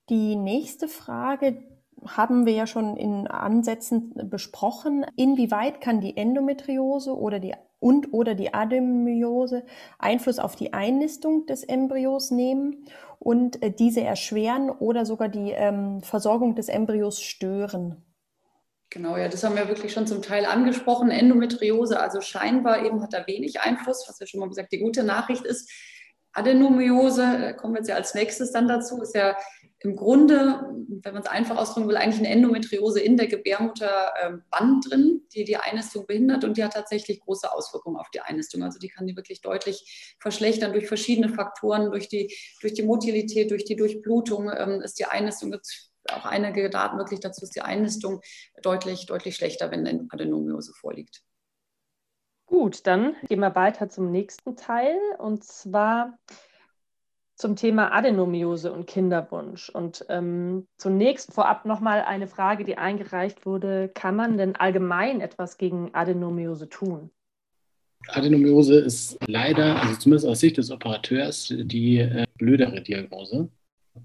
Die nächste Frage, haben wir ja schon in Ansätzen besprochen. Inwieweit kann die Endometriose oder die und oder die Adenomyose Einfluss auf die Einnistung des Embryos nehmen und äh, diese erschweren oder sogar die ähm, Versorgung des Embryos stören? Genau, ja, das haben wir wirklich schon zum Teil angesprochen. Endometriose, also scheinbar eben hat da wenig Einfluss, was ja schon mal gesagt die gute Nachricht ist. Adenomyose, da kommen wir jetzt ja als nächstes dann dazu, ist ja im Grunde, wenn man es einfach ausdrücken will, eigentlich eine Endometriose in der Gebärmutterband ähm, drin, die die Einnistung behindert und die hat tatsächlich große Auswirkungen auf die Einnistung. Also die kann die wirklich deutlich verschlechtern durch verschiedene Faktoren, durch die, durch die Motilität, durch die Durchblutung ähm, ist die Einnistung, auch einige Daten wirklich dazu, ist die Einnistung deutlich, deutlich schlechter, wenn eine Adenomiose vorliegt. Gut, dann gehen wir weiter zum nächsten Teil und zwar zum Thema Adenomiose und Kinderwunsch. Und ähm, zunächst vorab nochmal eine Frage, die eingereicht wurde. Kann man denn allgemein etwas gegen Adenomiose tun? Adenomiose ist leider, also zumindest aus Sicht des Operateurs, die äh, blödere Diagnose.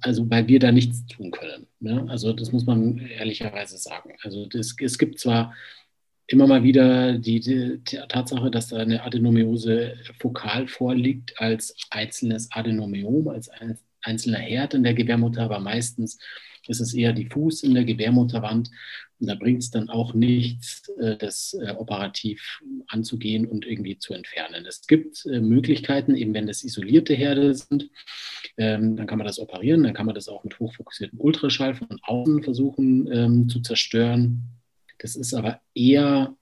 Also weil wir da nichts tun können. Ne? Also das muss man ehrlicherweise sagen. Also das, es gibt zwar immer mal wieder die, die, Tatsache, dass da eine Adenomiose fokal vorliegt als einzelnes Adenomiom, als ein, einzelner Herd in der Gebärmutter, aber meistens ist es eher diffus in der Gebärmutterwand. Und da bringt es dann auch nichts, äh, das äh, operativ anzugehen und irgendwie zu entfernen. Es gibt äh, Möglichkeiten, eben wenn das isolierte Herde sind, ähm, dann kann man das operieren, dann kann man das auch mit hochfokussiertem Ultraschall von außen versuchen ähm, zu zerstören. Das ist aber eher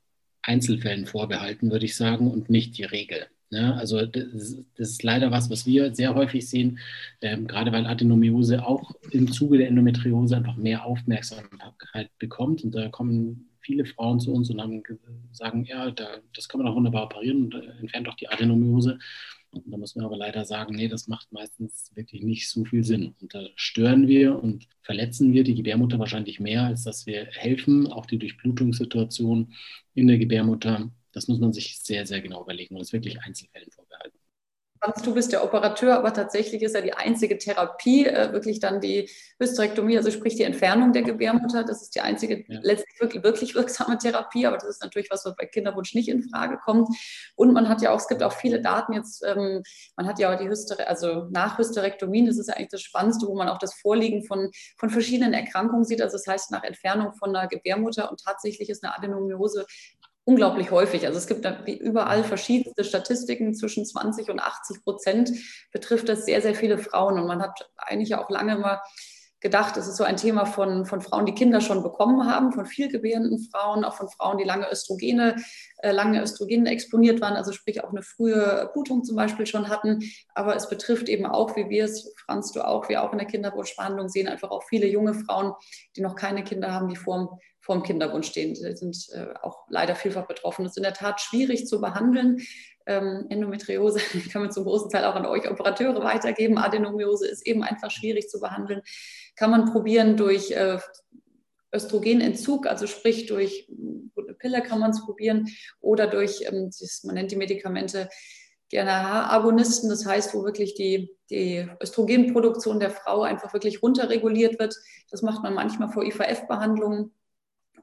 Einzelfällen vorbehalten, würde ich sagen, und nicht die Regel. Ja, ne? also das, das, ist leider was, was wir sehr häufig sehen, ähm, gerade weil Adenomiose auch im Zuge der Endometriose einfach mehr Aufmerksamkeit bekommt. Und da kommen viele Frauen zu uns und haben, sagen, ja, da, das kann man auch wunderbar operieren und äh, entfernt doch die Adenomiose. Und da müssen wir aber leider sagen, nee, das macht meistens wirklich nicht so viel Sinn. Und da stören wir und verletzen wir die Gebärmutter wahrscheinlich mehr, als dass wir helfen. Auch die Durchblutungssituation in der Gebärmutter, das muss man sich sehr, sehr genau überlegen und es wirklich Einzelfällen vorbehalten. Du bist der Operateur, aber tatsächlich ist ja die einzige Therapie äh, wirklich dann die Hysterektomie, also sprich die Entfernung der Gebärmutter. Das ist die einzige ja. letztlich wirklich, wirklich wirksame Therapie, aber das ist natürlich was, was bei Kinderwunsch nicht in Frage kommt. Und man hat ja auch, es gibt auch viele Daten jetzt, ähm, man hat ja auch die Hyster also nach Hysterektomien, das ist ja eigentlich das Spannendste, wo man auch das Vorliegen von, von verschiedenen Erkrankungen sieht. Also das heißt nach Entfernung von der Gebärmutter und tatsächlich ist eine Adenomiose unglaublich häufig. Also es gibt wie überall verschiedenste Statistiken, zwischen 20 und 80 Prozent betrifft das sehr, sehr viele Frauen. Und man hat eigentlich auch lange immer gedacht, es ist so ein Thema von, von Frauen, die Kinder schon bekommen haben, von vielgebärenden Frauen, auch von Frauen, die lange Östrogene, äh, lange Östrogene exponiert waren, also sprich auch eine frühe Blutung zum Beispiel schon hatten. Aber es betrifft eben auch, wie wir es, Franz, du auch, wir auch in der Kinderwunschbehandlung sehen, einfach auch viele junge Frauen, die noch keine Kinder haben, die vor vorm Kinderwunsch stehen. Die sind äh, auch leider vielfach betroffen. Das ist in der Tat schwierig zu behandeln. Ähm, Endometriose kann man zum großen Teil auch an euch Operateure weitergeben. Adenomiose ist eben einfach schwierig zu behandeln. Kann man probieren durch äh, Östrogenentzug, also sprich durch eine Pille kann man es probieren oder durch, ähm, man nennt die Medikamente GnRH-Agonisten, das heißt, wo wirklich die, die Östrogenproduktion der Frau einfach wirklich runterreguliert wird. Das macht man manchmal vor IVF-Behandlungen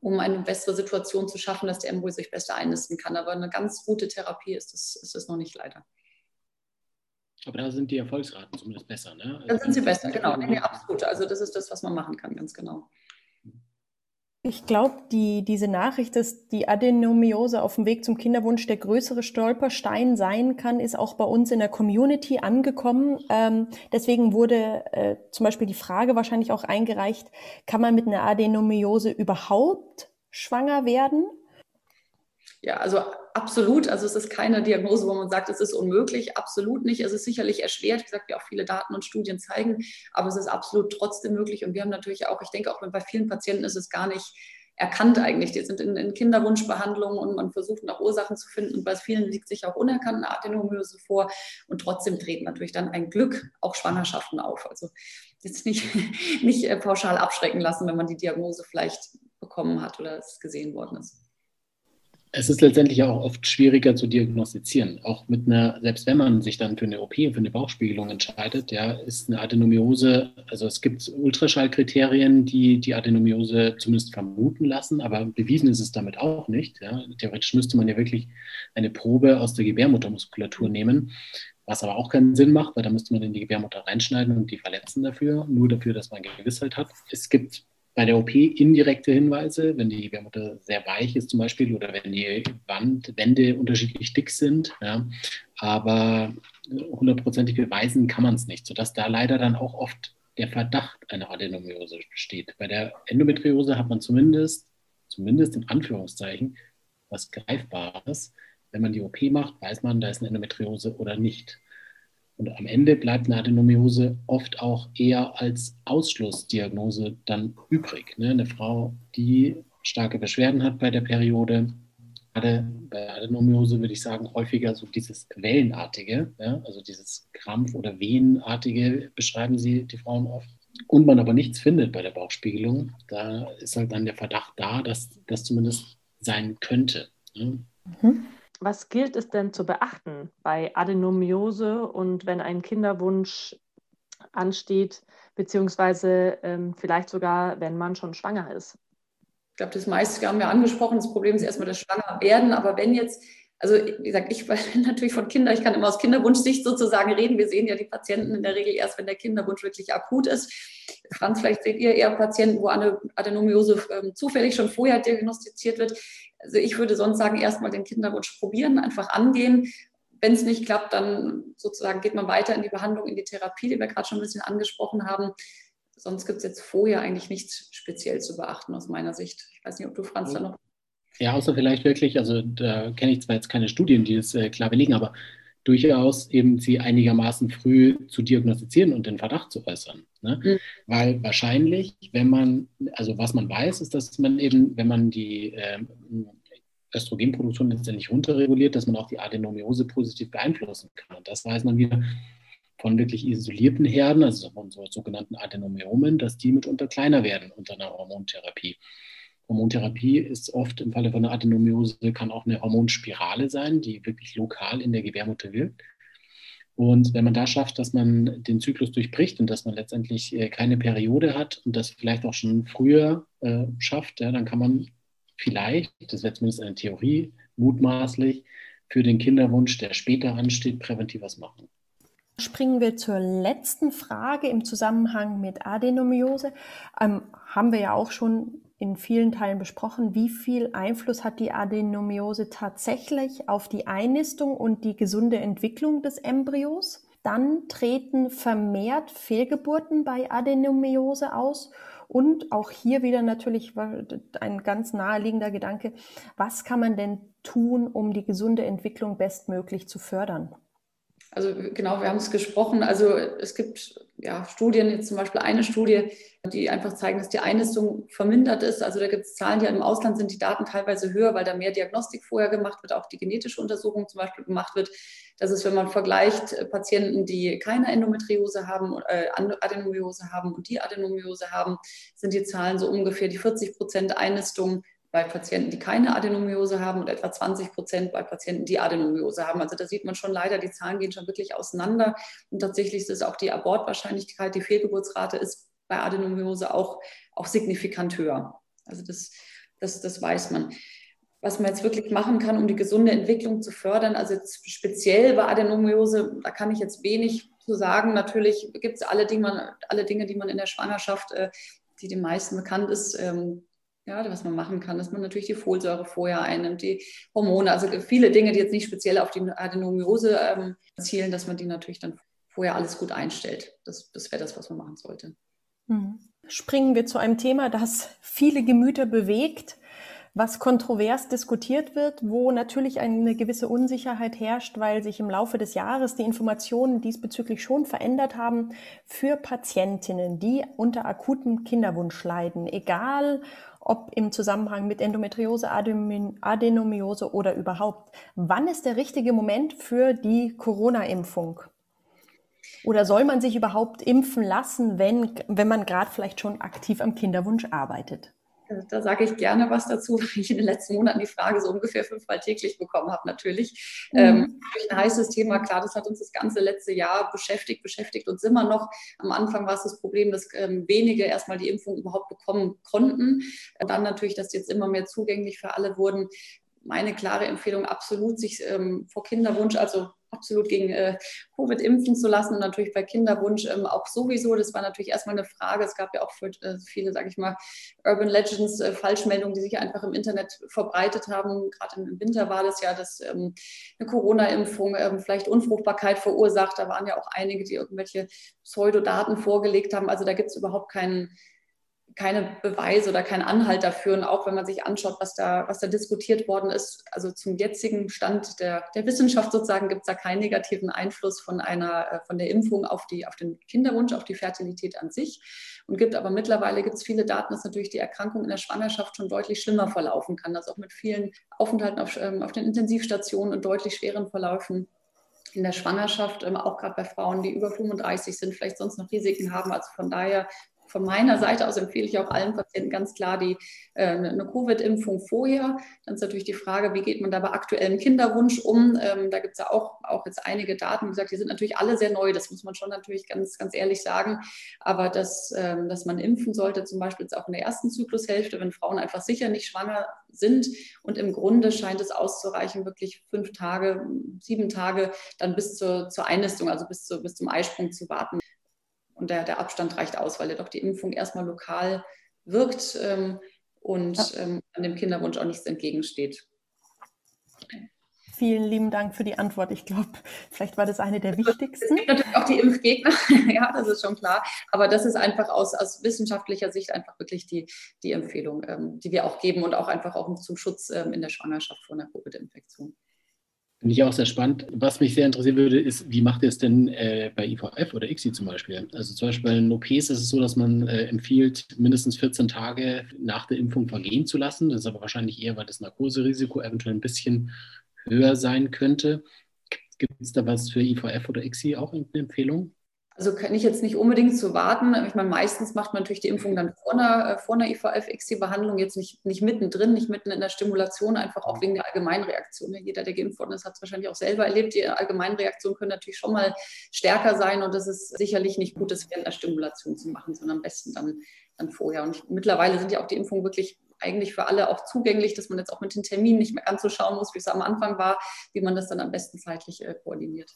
um eine bessere Situation zu schaffen, dass der Embryo sich besser einnisten kann. Aber eine ganz gute Therapie ist es ist das noch nicht leider. Aber da sind die Erfolgsraten zumindest besser, ne? Da sind sie besser, genau. Nee, absolut. Also das ist das, was man machen kann, ganz genau. Ich glaube, die, diese Nachricht, dass die Adenomiose auf dem Weg zum Kinderwunsch der größere Stolperstein sein kann, ist auch bei uns in der Community angekommen. Ähm, deswegen wurde äh, zum Beispiel die Frage wahrscheinlich auch eingereicht, kann man mit einer Adenomiose überhaupt schwanger werden? Ja, also absolut. Also es ist keine Diagnose, wo man sagt, es ist unmöglich. Absolut nicht. Es ist sicherlich erschwert, wie gesagt, wie auch viele Daten und Studien zeigen, aber es ist absolut trotzdem möglich. Und wir haben natürlich auch, ich denke auch bei vielen Patienten ist es gar nicht erkannt eigentlich. Die sind in, in Kinderwunschbehandlungen und man versucht nach Ursachen zu finden. Und bei vielen liegt sich auch unerkannt eine Adenomyose vor. Und trotzdem treten natürlich dann ein Glück auch Schwangerschaften auf. Also jetzt nicht, nicht äh, pauschal abschrecken lassen, wenn man die Diagnose vielleicht bekommen hat oder es gesehen worden ist. Es ist letztendlich auch oft schwieriger zu diagnostizieren. Auch mit einer, selbst wenn man sich dann für eine OP, für eine Bauchspiegelung entscheidet, ja, ist eine Adenomiose, also es gibt Ultraschallkriterien, die die Adenomiose zumindest vermuten lassen, aber bewiesen ist es damit auch nicht. Ja. Theoretisch müsste man ja wirklich eine Probe aus der Gebärmuttermuskulatur nehmen, was aber auch keinen Sinn macht, weil da müsste man in die Gebärmutter reinschneiden und die verletzen dafür, nur dafür, dass man Gewissheit hat. Es gibt bei der OP indirekte Hinweise, wenn die Gebärmutter sehr weich ist zum Beispiel oder wenn die Wand, Wände unterschiedlich dick sind. Ja. Aber hundertprozentig beweisen kann man es nicht, sodass da leider dann auch oft der Verdacht einer Adenomiose besteht. Bei der Endometriose hat man zumindest, zumindest in Anführungszeichen, was Greifbares. Wenn man die OP macht, weiß man, da ist eine Endometriose oder nicht. Und am Ende bleibt eine Adenomiose oft auch eher als Ausschlussdiagnose dann übrig. Ne? Eine Frau, die starke Beschwerden hat bei der Periode, gerade bei Adenomiose würde ich sagen, häufiger so dieses Wellenartige, ja? also dieses Krampf- oder Wehenartige beschreiben sie die Frauen oft. Und man aber nichts findet bei der Bauchspiegelung, da ist halt dann der Verdacht da, dass das zumindest sein könnte. Ne? Mhm was gilt es denn zu beachten bei Adenomiose und wenn ein Kinderwunsch ansteht, beziehungsweise ähm, vielleicht sogar, wenn man schon schwanger ist? Ich glaube, das meiste haben wir angesprochen. Das Problem ist erstmal das Schwangerwerden. Aber wenn jetzt, also wie gesagt, ich bin natürlich von Kindern, ich kann immer aus Kinderwunschsicht sozusagen reden. Wir sehen ja die Patienten in der Regel erst, wenn der Kinderwunsch wirklich akut ist. Franz, vielleicht seht ihr eher Patienten, wo eine Adenomiose ähm, zufällig schon vorher diagnostiziert wird. Also ich würde sonst sagen, erstmal den Kinderwunsch probieren, einfach angehen. Wenn es nicht klappt, dann sozusagen geht man weiter in die Behandlung, in die Therapie, die wir gerade schon ein bisschen angesprochen haben. Sonst gibt es jetzt vorher eigentlich nichts speziell zu beachten aus meiner Sicht. Ich weiß nicht, ob du, Franz, da noch. Ja, außer vielleicht wirklich, also da kenne ich zwar jetzt keine Studien, die es äh, klar belegen, aber durchaus eben sie einigermaßen früh zu diagnostizieren und den Verdacht zu äußern. Ne? Mhm. Weil wahrscheinlich, wenn man, also was man weiß, ist, dass man eben, wenn man die äh, Östrogenproduktion letztendlich runterreguliert, dass man auch die Adenomiose positiv beeinflussen kann. Und das weiß man wieder von wirklich isolierten Herden, also von so sogenannten Adenomyomen, dass die mitunter kleiner werden unter einer Hormontherapie. Hormontherapie ist oft im Falle von einer Adenomiose, kann auch eine Hormonspirale sein, die wirklich lokal in der Gebärmutter wirkt. Und wenn man da schafft, dass man den Zyklus durchbricht und dass man letztendlich äh, keine Periode hat und das vielleicht auch schon früher äh, schafft, ja, dann kann man vielleicht, das wäre zumindest eine Theorie, mutmaßlich für den Kinderwunsch, der später ansteht, präventiv was machen. Springen wir zur letzten Frage im Zusammenhang mit Adenomiose. Ähm, haben wir ja auch schon in vielen Teilen besprochen, wie viel Einfluss hat die Adenomiose tatsächlich auf die Einnistung und die gesunde Entwicklung des Embryos. Dann treten vermehrt Fehlgeburten bei Adenomiose aus. Und auch hier wieder natürlich ein ganz naheliegender Gedanke, was kann man denn tun, um die gesunde Entwicklung bestmöglich zu fördern? Also genau, wir haben es gesprochen. Also es gibt ja, Studien, jetzt zum Beispiel eine Studie, die einfach zeigen, dass die Einnistung vermindert ist. Also da gibt es Zahlen, die im Ausland sind die Daten teilweise höher, weil da mehr Diagnostik vorher gemacht wird, auch die genetische Untersuchung zum Beispiel gemacht wird. Das ist, wenn man vergleicht äh, Patienten, die keine Endometriose haben, äh, Adenomiose haben und die Adenomiose haben, sind die Zahlen so ungefähr die 40 Prozent Einnistung bei Patienten, die keine Adenomiose haben und etwa 20 Prozent bei Patienten, die Adenomiose haben. Also da sieht man schon leider, die Zahlen gehen schon wirklich auseinander. Und tatsächlich ist auch die Abortwahrscheinlichkeit, die Fehlgeburtsrate ist bei Adenomiose auch, auch signifikant höher. Also das, das, das weiß man. Was man jetzt wirklich machen kann, um die gesunde Entwicklung zu fördern, also speziell bei Adenomiose, da kann ich jetzt wenig zu sagen. Natürlich gibt es alle Dinge, alle Dinge, die man in der Schwangerschaft, äh, die den meisten bekannt ist, ähm, ja, was man machen kann, dass man natürlich die Folsäure vorher einnimmt, die Hormone, also viele Dinge, die jetzt nicht speziell auf die Adenomiose ähm, zielen, dass man die natürlich dann vorher alles gut einstellt. Das, das wäre das, was man machen sollte. Mhm. Springen wir zu einem Thema, das viele Gemüter bewegt. was kontrovers diskutiert wird, wo natürlich eine gewisse Unsicherheit herrscht, weil sich im Laufe des Jahres die Informationen diesbezüglich schon verändert haben für Patientinnen, die unter akutem Kinderwunsch leiden, egal ob im Zusammenhang mit Endometriose, Adenomiose oder überhaupt. Wann ist der richtige Moment für die Corona-Impfung? Oder soll man sich überhaupt impfen lassen, wenn, wenn man gerade vielleicht schon aktiv am Kinderwunsch arbeitet? Da sage ich gerne was dazu, weil ich in den letzten Monaten die Frage so ungefähr fünfmal täglich bekommen habe, natürlich. Mhm. Ähm, ein heißes Thema, klar, das hat uns das ganze letzte Jahr beschäftigt, beschäftigt uns immer noch. Am Anfang war es das Problem, dass ähm, wenige erstmal die Impfung überhaupt bekommen konnten. Und dann natürlich, dass die jetzt immer mehr zugänglich für alle wurden. Meine klare Empfehlung absolut, sich ähm, vor Kinderwunsch, also absolut gegen äh, Covid impfen zu lassen und natürlich bei Kinderwunsch ähm, auch sowieso. Das war natürlich erstmal eine Frage. Es gab ja auch für äh, viele, sage ich mal, Urban Legends, äh, Falschmeldungen, die sich einfach im Internet verbreitet haben. Gerade im, Winter war das ja, dass ähm, eine Corona-Impfung ähm, vielleicht Unfruchtbarkeit verursacht. Da waren ja auch einige, die irgendwelche Pseudodaten vorgelegt haben. Also da gibt es überhaupt keinen keine Beweise oder keinen Anhalt dafür. Und auch wenn man sich anschaut, was da, was da diskutiert worden ist, also zum jetzigen Stand der, der Wissenschaft sozusagen, gibt es da keinen negativen Einfluss von einer, äh, von der Impfung auf, die, auf den Kinderwunsch, auf die Fertilität an sich. Und gibt aber mittlerweile gibt es viele Daten, dass natürlich die Erkrankung in der Schwangerschaft schon deutlich schlimmer verlaufen kann. Also auch mit vielen Aufenthalten auf, ähm, auf den Intensivstationen und deutlich schweren Verläufen in der Schwangerschaft, ähm, auch gerade bei Frauen, die über 35 sind, vielleicht sonst noch Risiken haben. Also von daher von meiner Seite aus empfehle ich auch allen Patienten ganz klar die, äh, eine Covid-Impfung vorher. Dann ist natürlich die Frage, wie geht man da bei aktuellem Kinderwunsch um? Ähm, da gibt es ja auch, auch jetzt einige Daten. Wie gesagt, die sind natürlich alle sehr neu, das muss man schon natürlich ganz, ganz ehrlich sagen. Aber dass, ähm, dass man impfen sollte, zum Beispiel jetzt auch in der ersten Zyklushälfte, wenn Frauen einfach sicher nicht schwanger sind. Und im Grunde scheint es auszureichen, wirklich fünf Tage, sieben Tage dann bis zur, zur Einnistung, also bis, zu, bis zum Eisprung zu warten. Und der, der Abstand reicht aus, weil ja doch die Impfung erstmal lokal wirkt ähm, und ähm, an dem Kinderwunsch auch nichts entgegensteht. Vielen lieben Dank für die Antwort. Ich glaube, vielleicht war das eine der wichtigsten. Es gibt natürlich auch die Impfgegner, ja, das ist schon klar. Aber das ist einfach aus, aus wissenschaftlicher Sicht einfach wirklich die, die Empfehlung, ähm, die wir auch geben und auch einfach auch zum Schutz ähm, in der Schwangerschaft vor einer Covid-Infektion. Finde ich auch sehr spannend. Was mich sehr interessieren würde, ist, wie macht ihr es denn äh, bei IVF oder ICSI zum Beispiel? Also zum Beispiel in OPs ist es so, dass man äh, empfiehlt, mindestens 14 Tage nach der Impfung vergehen zu lassen. Das ist aber wahrscheinlich eher, weil das Narkoserisiko eventuell ein bisschen höher sein könnte. Gibt es da was für IVF oder ICSI auch eine Empfehlung? Also kann ich jetzt nicht unbedingt zu warten. Ich meine, meistens macht man natürlich die Impfung dann vor einer, äh, vor einer IVF-XT-Behandlung, jetzt nicht, nicht mittendrin, nicht mitten in der Stimulation, einfach auch wegen der Allgemeinreaktion. Jeder, der geimpft worden ist, hat es wahrscheinlich auch selber erlebt. Die Allgemeinreaktionen können natürlich schon mal stärker sein und das ist sicherlich nicht gut, das während der Stimulation zu machen, sondern am besten dann, dann vorher. Und ich, mittlerweile sind ja auch die Impfungen wirklich eigentlich für alle auch zugänglich, dass man jetzt auch mit den Terminen nicht mehr ganz so schauen muss, wie es am Anfang war, wie man das dann am besten zeitlich äh, koordiniert.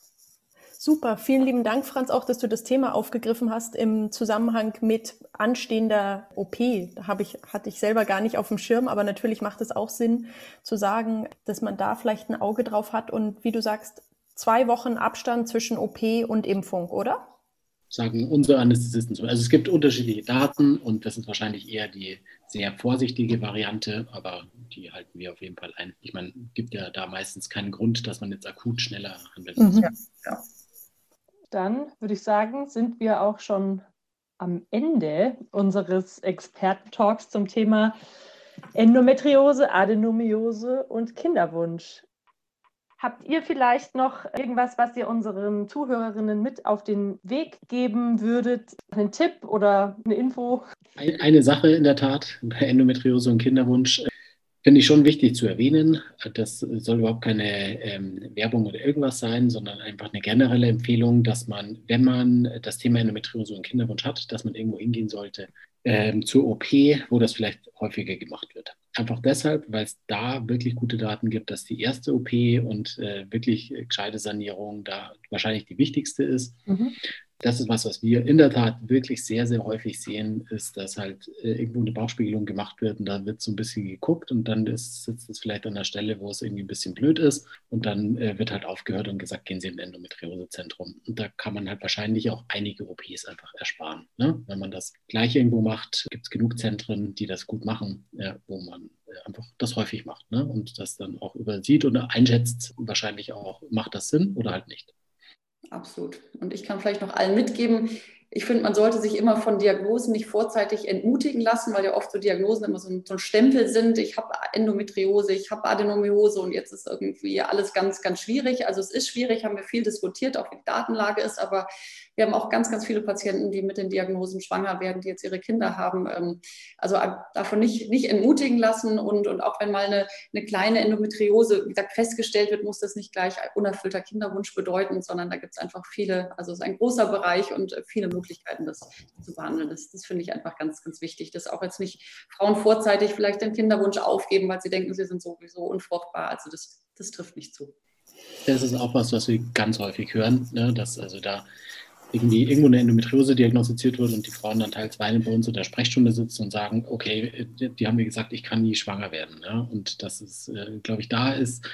Super, vielen lieben Dank, Franz, auch, dass du das Thema aufgegriffen hast im Zusammenhang mit anstehender OP. Da habe ich, hatte ich selber gar nicht auf dem Schirm, aber natürlich macht es auch Sinn zu sagen, dass man da vielleicht ein Auge drauf hat und wie du sagst, zwei Wochen Abstand zwischen OP und Impfung, oder? Sagen unsere Anästhesisten so. Also es gibt unterschiedliche Daten und das ist wahrscheinlich eher die sehr vorsichtige Variante, aber die halten wir auf jeden Fall ein. Ich meine, gibt ja da meistens keinen Grund, dass man jetzt akut schneller handelt. Mhm. Ja, ja dann würde ich sagen, sind wir auch schon am Ende unseres Experten-Talks zum Thema Endometriose, Adenomiose und Kinderwunsch. Habt ihr vielleicht noch irgendwas, was ihr unseren Zuhörerinnen mit auf den Weg geben würdet? Einen Tipp oder eine Info? Eine Sache in der Tat bei Endometriose und Kinderwunsch Finde ich schon wichtig zu erwähnen. Das soll überhaupt keine ähm, Werbung oder irgendwas sein, sondern einfach eine generelle Empfehlung, dass man, wenn man das Thema Endometriose und Kinderwunsch hat, dass man irgendwo hingehen sollte ähm, zur OP, wo das vielleicht häufiger gemacht wird. Einfach deshalb, weil es da wirklich gute Daten gibt, dass die erste OP und äh, wirklich gescheite Sanierung da wahrscheinlich die wichtigste ist. Mhm das ist was, was wir in der Tat wirklich sehr, sehr häufig sehen, ist, dass halt äh, irgendwo eine Bauchspiegelung gemacht wird und da wird so ein bisschen geguckt und dann ist, sitzt es vielleicht an der Stelle, wo es irgendwie ein bisschen blöd ist und dann äh, wird halt aufgehört und gesagt, gehen Sie im Endometriosezentrum. Und da kann man halt wahrscheinlich auch einige OPs einfach ersparen. Ne? Wenn man das gleich irgendwo macht, gibt es genug Zentren, die das gut machen, ja, wo man einfach das häufig macht ne? und das dann auch übersieht oder einschätzt, wahrscheinlich auch, macht das Sinn oder halt nicht. Absolut. Und ich kann vielleicht noch allen mitgeben, ich finde, man sollte sich immer von Diagnosen nicht vorzeitig entmutigen lassen, weil ja oft so Diagnosen immer so ein, so ein Stempel sind. Ich habe Endometriose, ich habe Adenomiose und jetzt ist irgendwie alles ganz, ganz schwierig. Also es ist schwierig, haben wir viel diskutiert, auch wie die Datenlage ist, aber wir haben auch ganz, ganz viele Patienten, die mit den Diagnosen schwanger werden, die jetzt ihre Kinder haben. Ähm, also davon nicht, nicht entmutigen lassen und, und auch wenn mal eine, eine kleine Endometriose, gesagt, festgestellt wird, muss das nicht gleich unerfüllter Kinderwunsch bedeuten, sondern da gibt es einfach viele, also es ist ein großer Bereich und viele Möglichkeiten, das zu behandeln. Das, das finde ich einfach ganz, ganz wichtig, dass auch jetzt nicht Frauen vorzeitig vielleicht den Kinderwunsch aufgeben, weil sie denken, sie sind sowieso unfruchtbar. Also das, das trifft nicht zu. Das ist auch was, was wir ganz häufig hören, ne? dass also da irgendwie irgendwo eine Endometriose diagnostiziert wird und die Frauen dann teils weinend bei uns in der Sprechstunde sitzen und sagen, okay, die haben mir gesagt, ich kann nie schwanger werden. Ja? Und das ist, äh, glaube ich, da ist,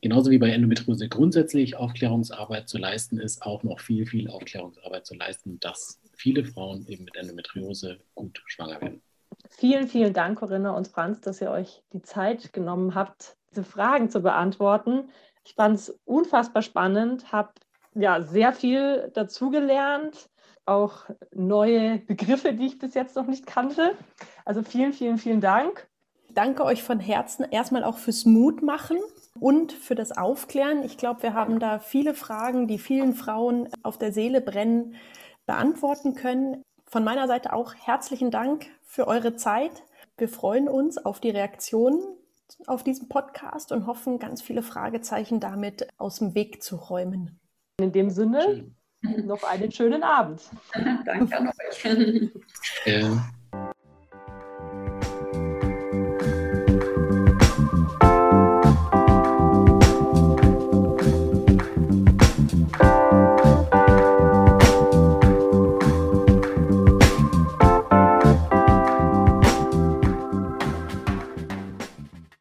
genauso wie bei Endometriose grundsätzlich Aufklärungsarbeit zu leisten ist, auch noch viel, viel Aufklärungsarbeit zu leisten, dass viele Frauen eben mit Endometriose gut schwanger werden. Vielen, vielen Dank, Corinna und Franz, dass ihr euch die Zeit genommen habt, diese Fragen zu beantworten. Ich fand es unfassbar spannend, habe ja, sehr viel dazugelernt, auch neue Begriffe, die ich bis jetzt noch nicht kannte. Also vielen, vielen, vielen Dank. Danke euch von Herzen erstmal auch fürs Mutmachen und für das Aufklären. Ich glaube, wir haben da viele Fragen, die vielen Frauen auf der Seele brennen, beantworten können. Von meiner Seite auch herzlichen Dank für eure Zeit. Wir freuen uns auf die Reaktionen auf diesen Podcast und hoffen, ganz viele Fragezeichen damit aus dem Weg zu räumen. In dem Sinne, Schön. noch einen schönen Abend. Danke an euch.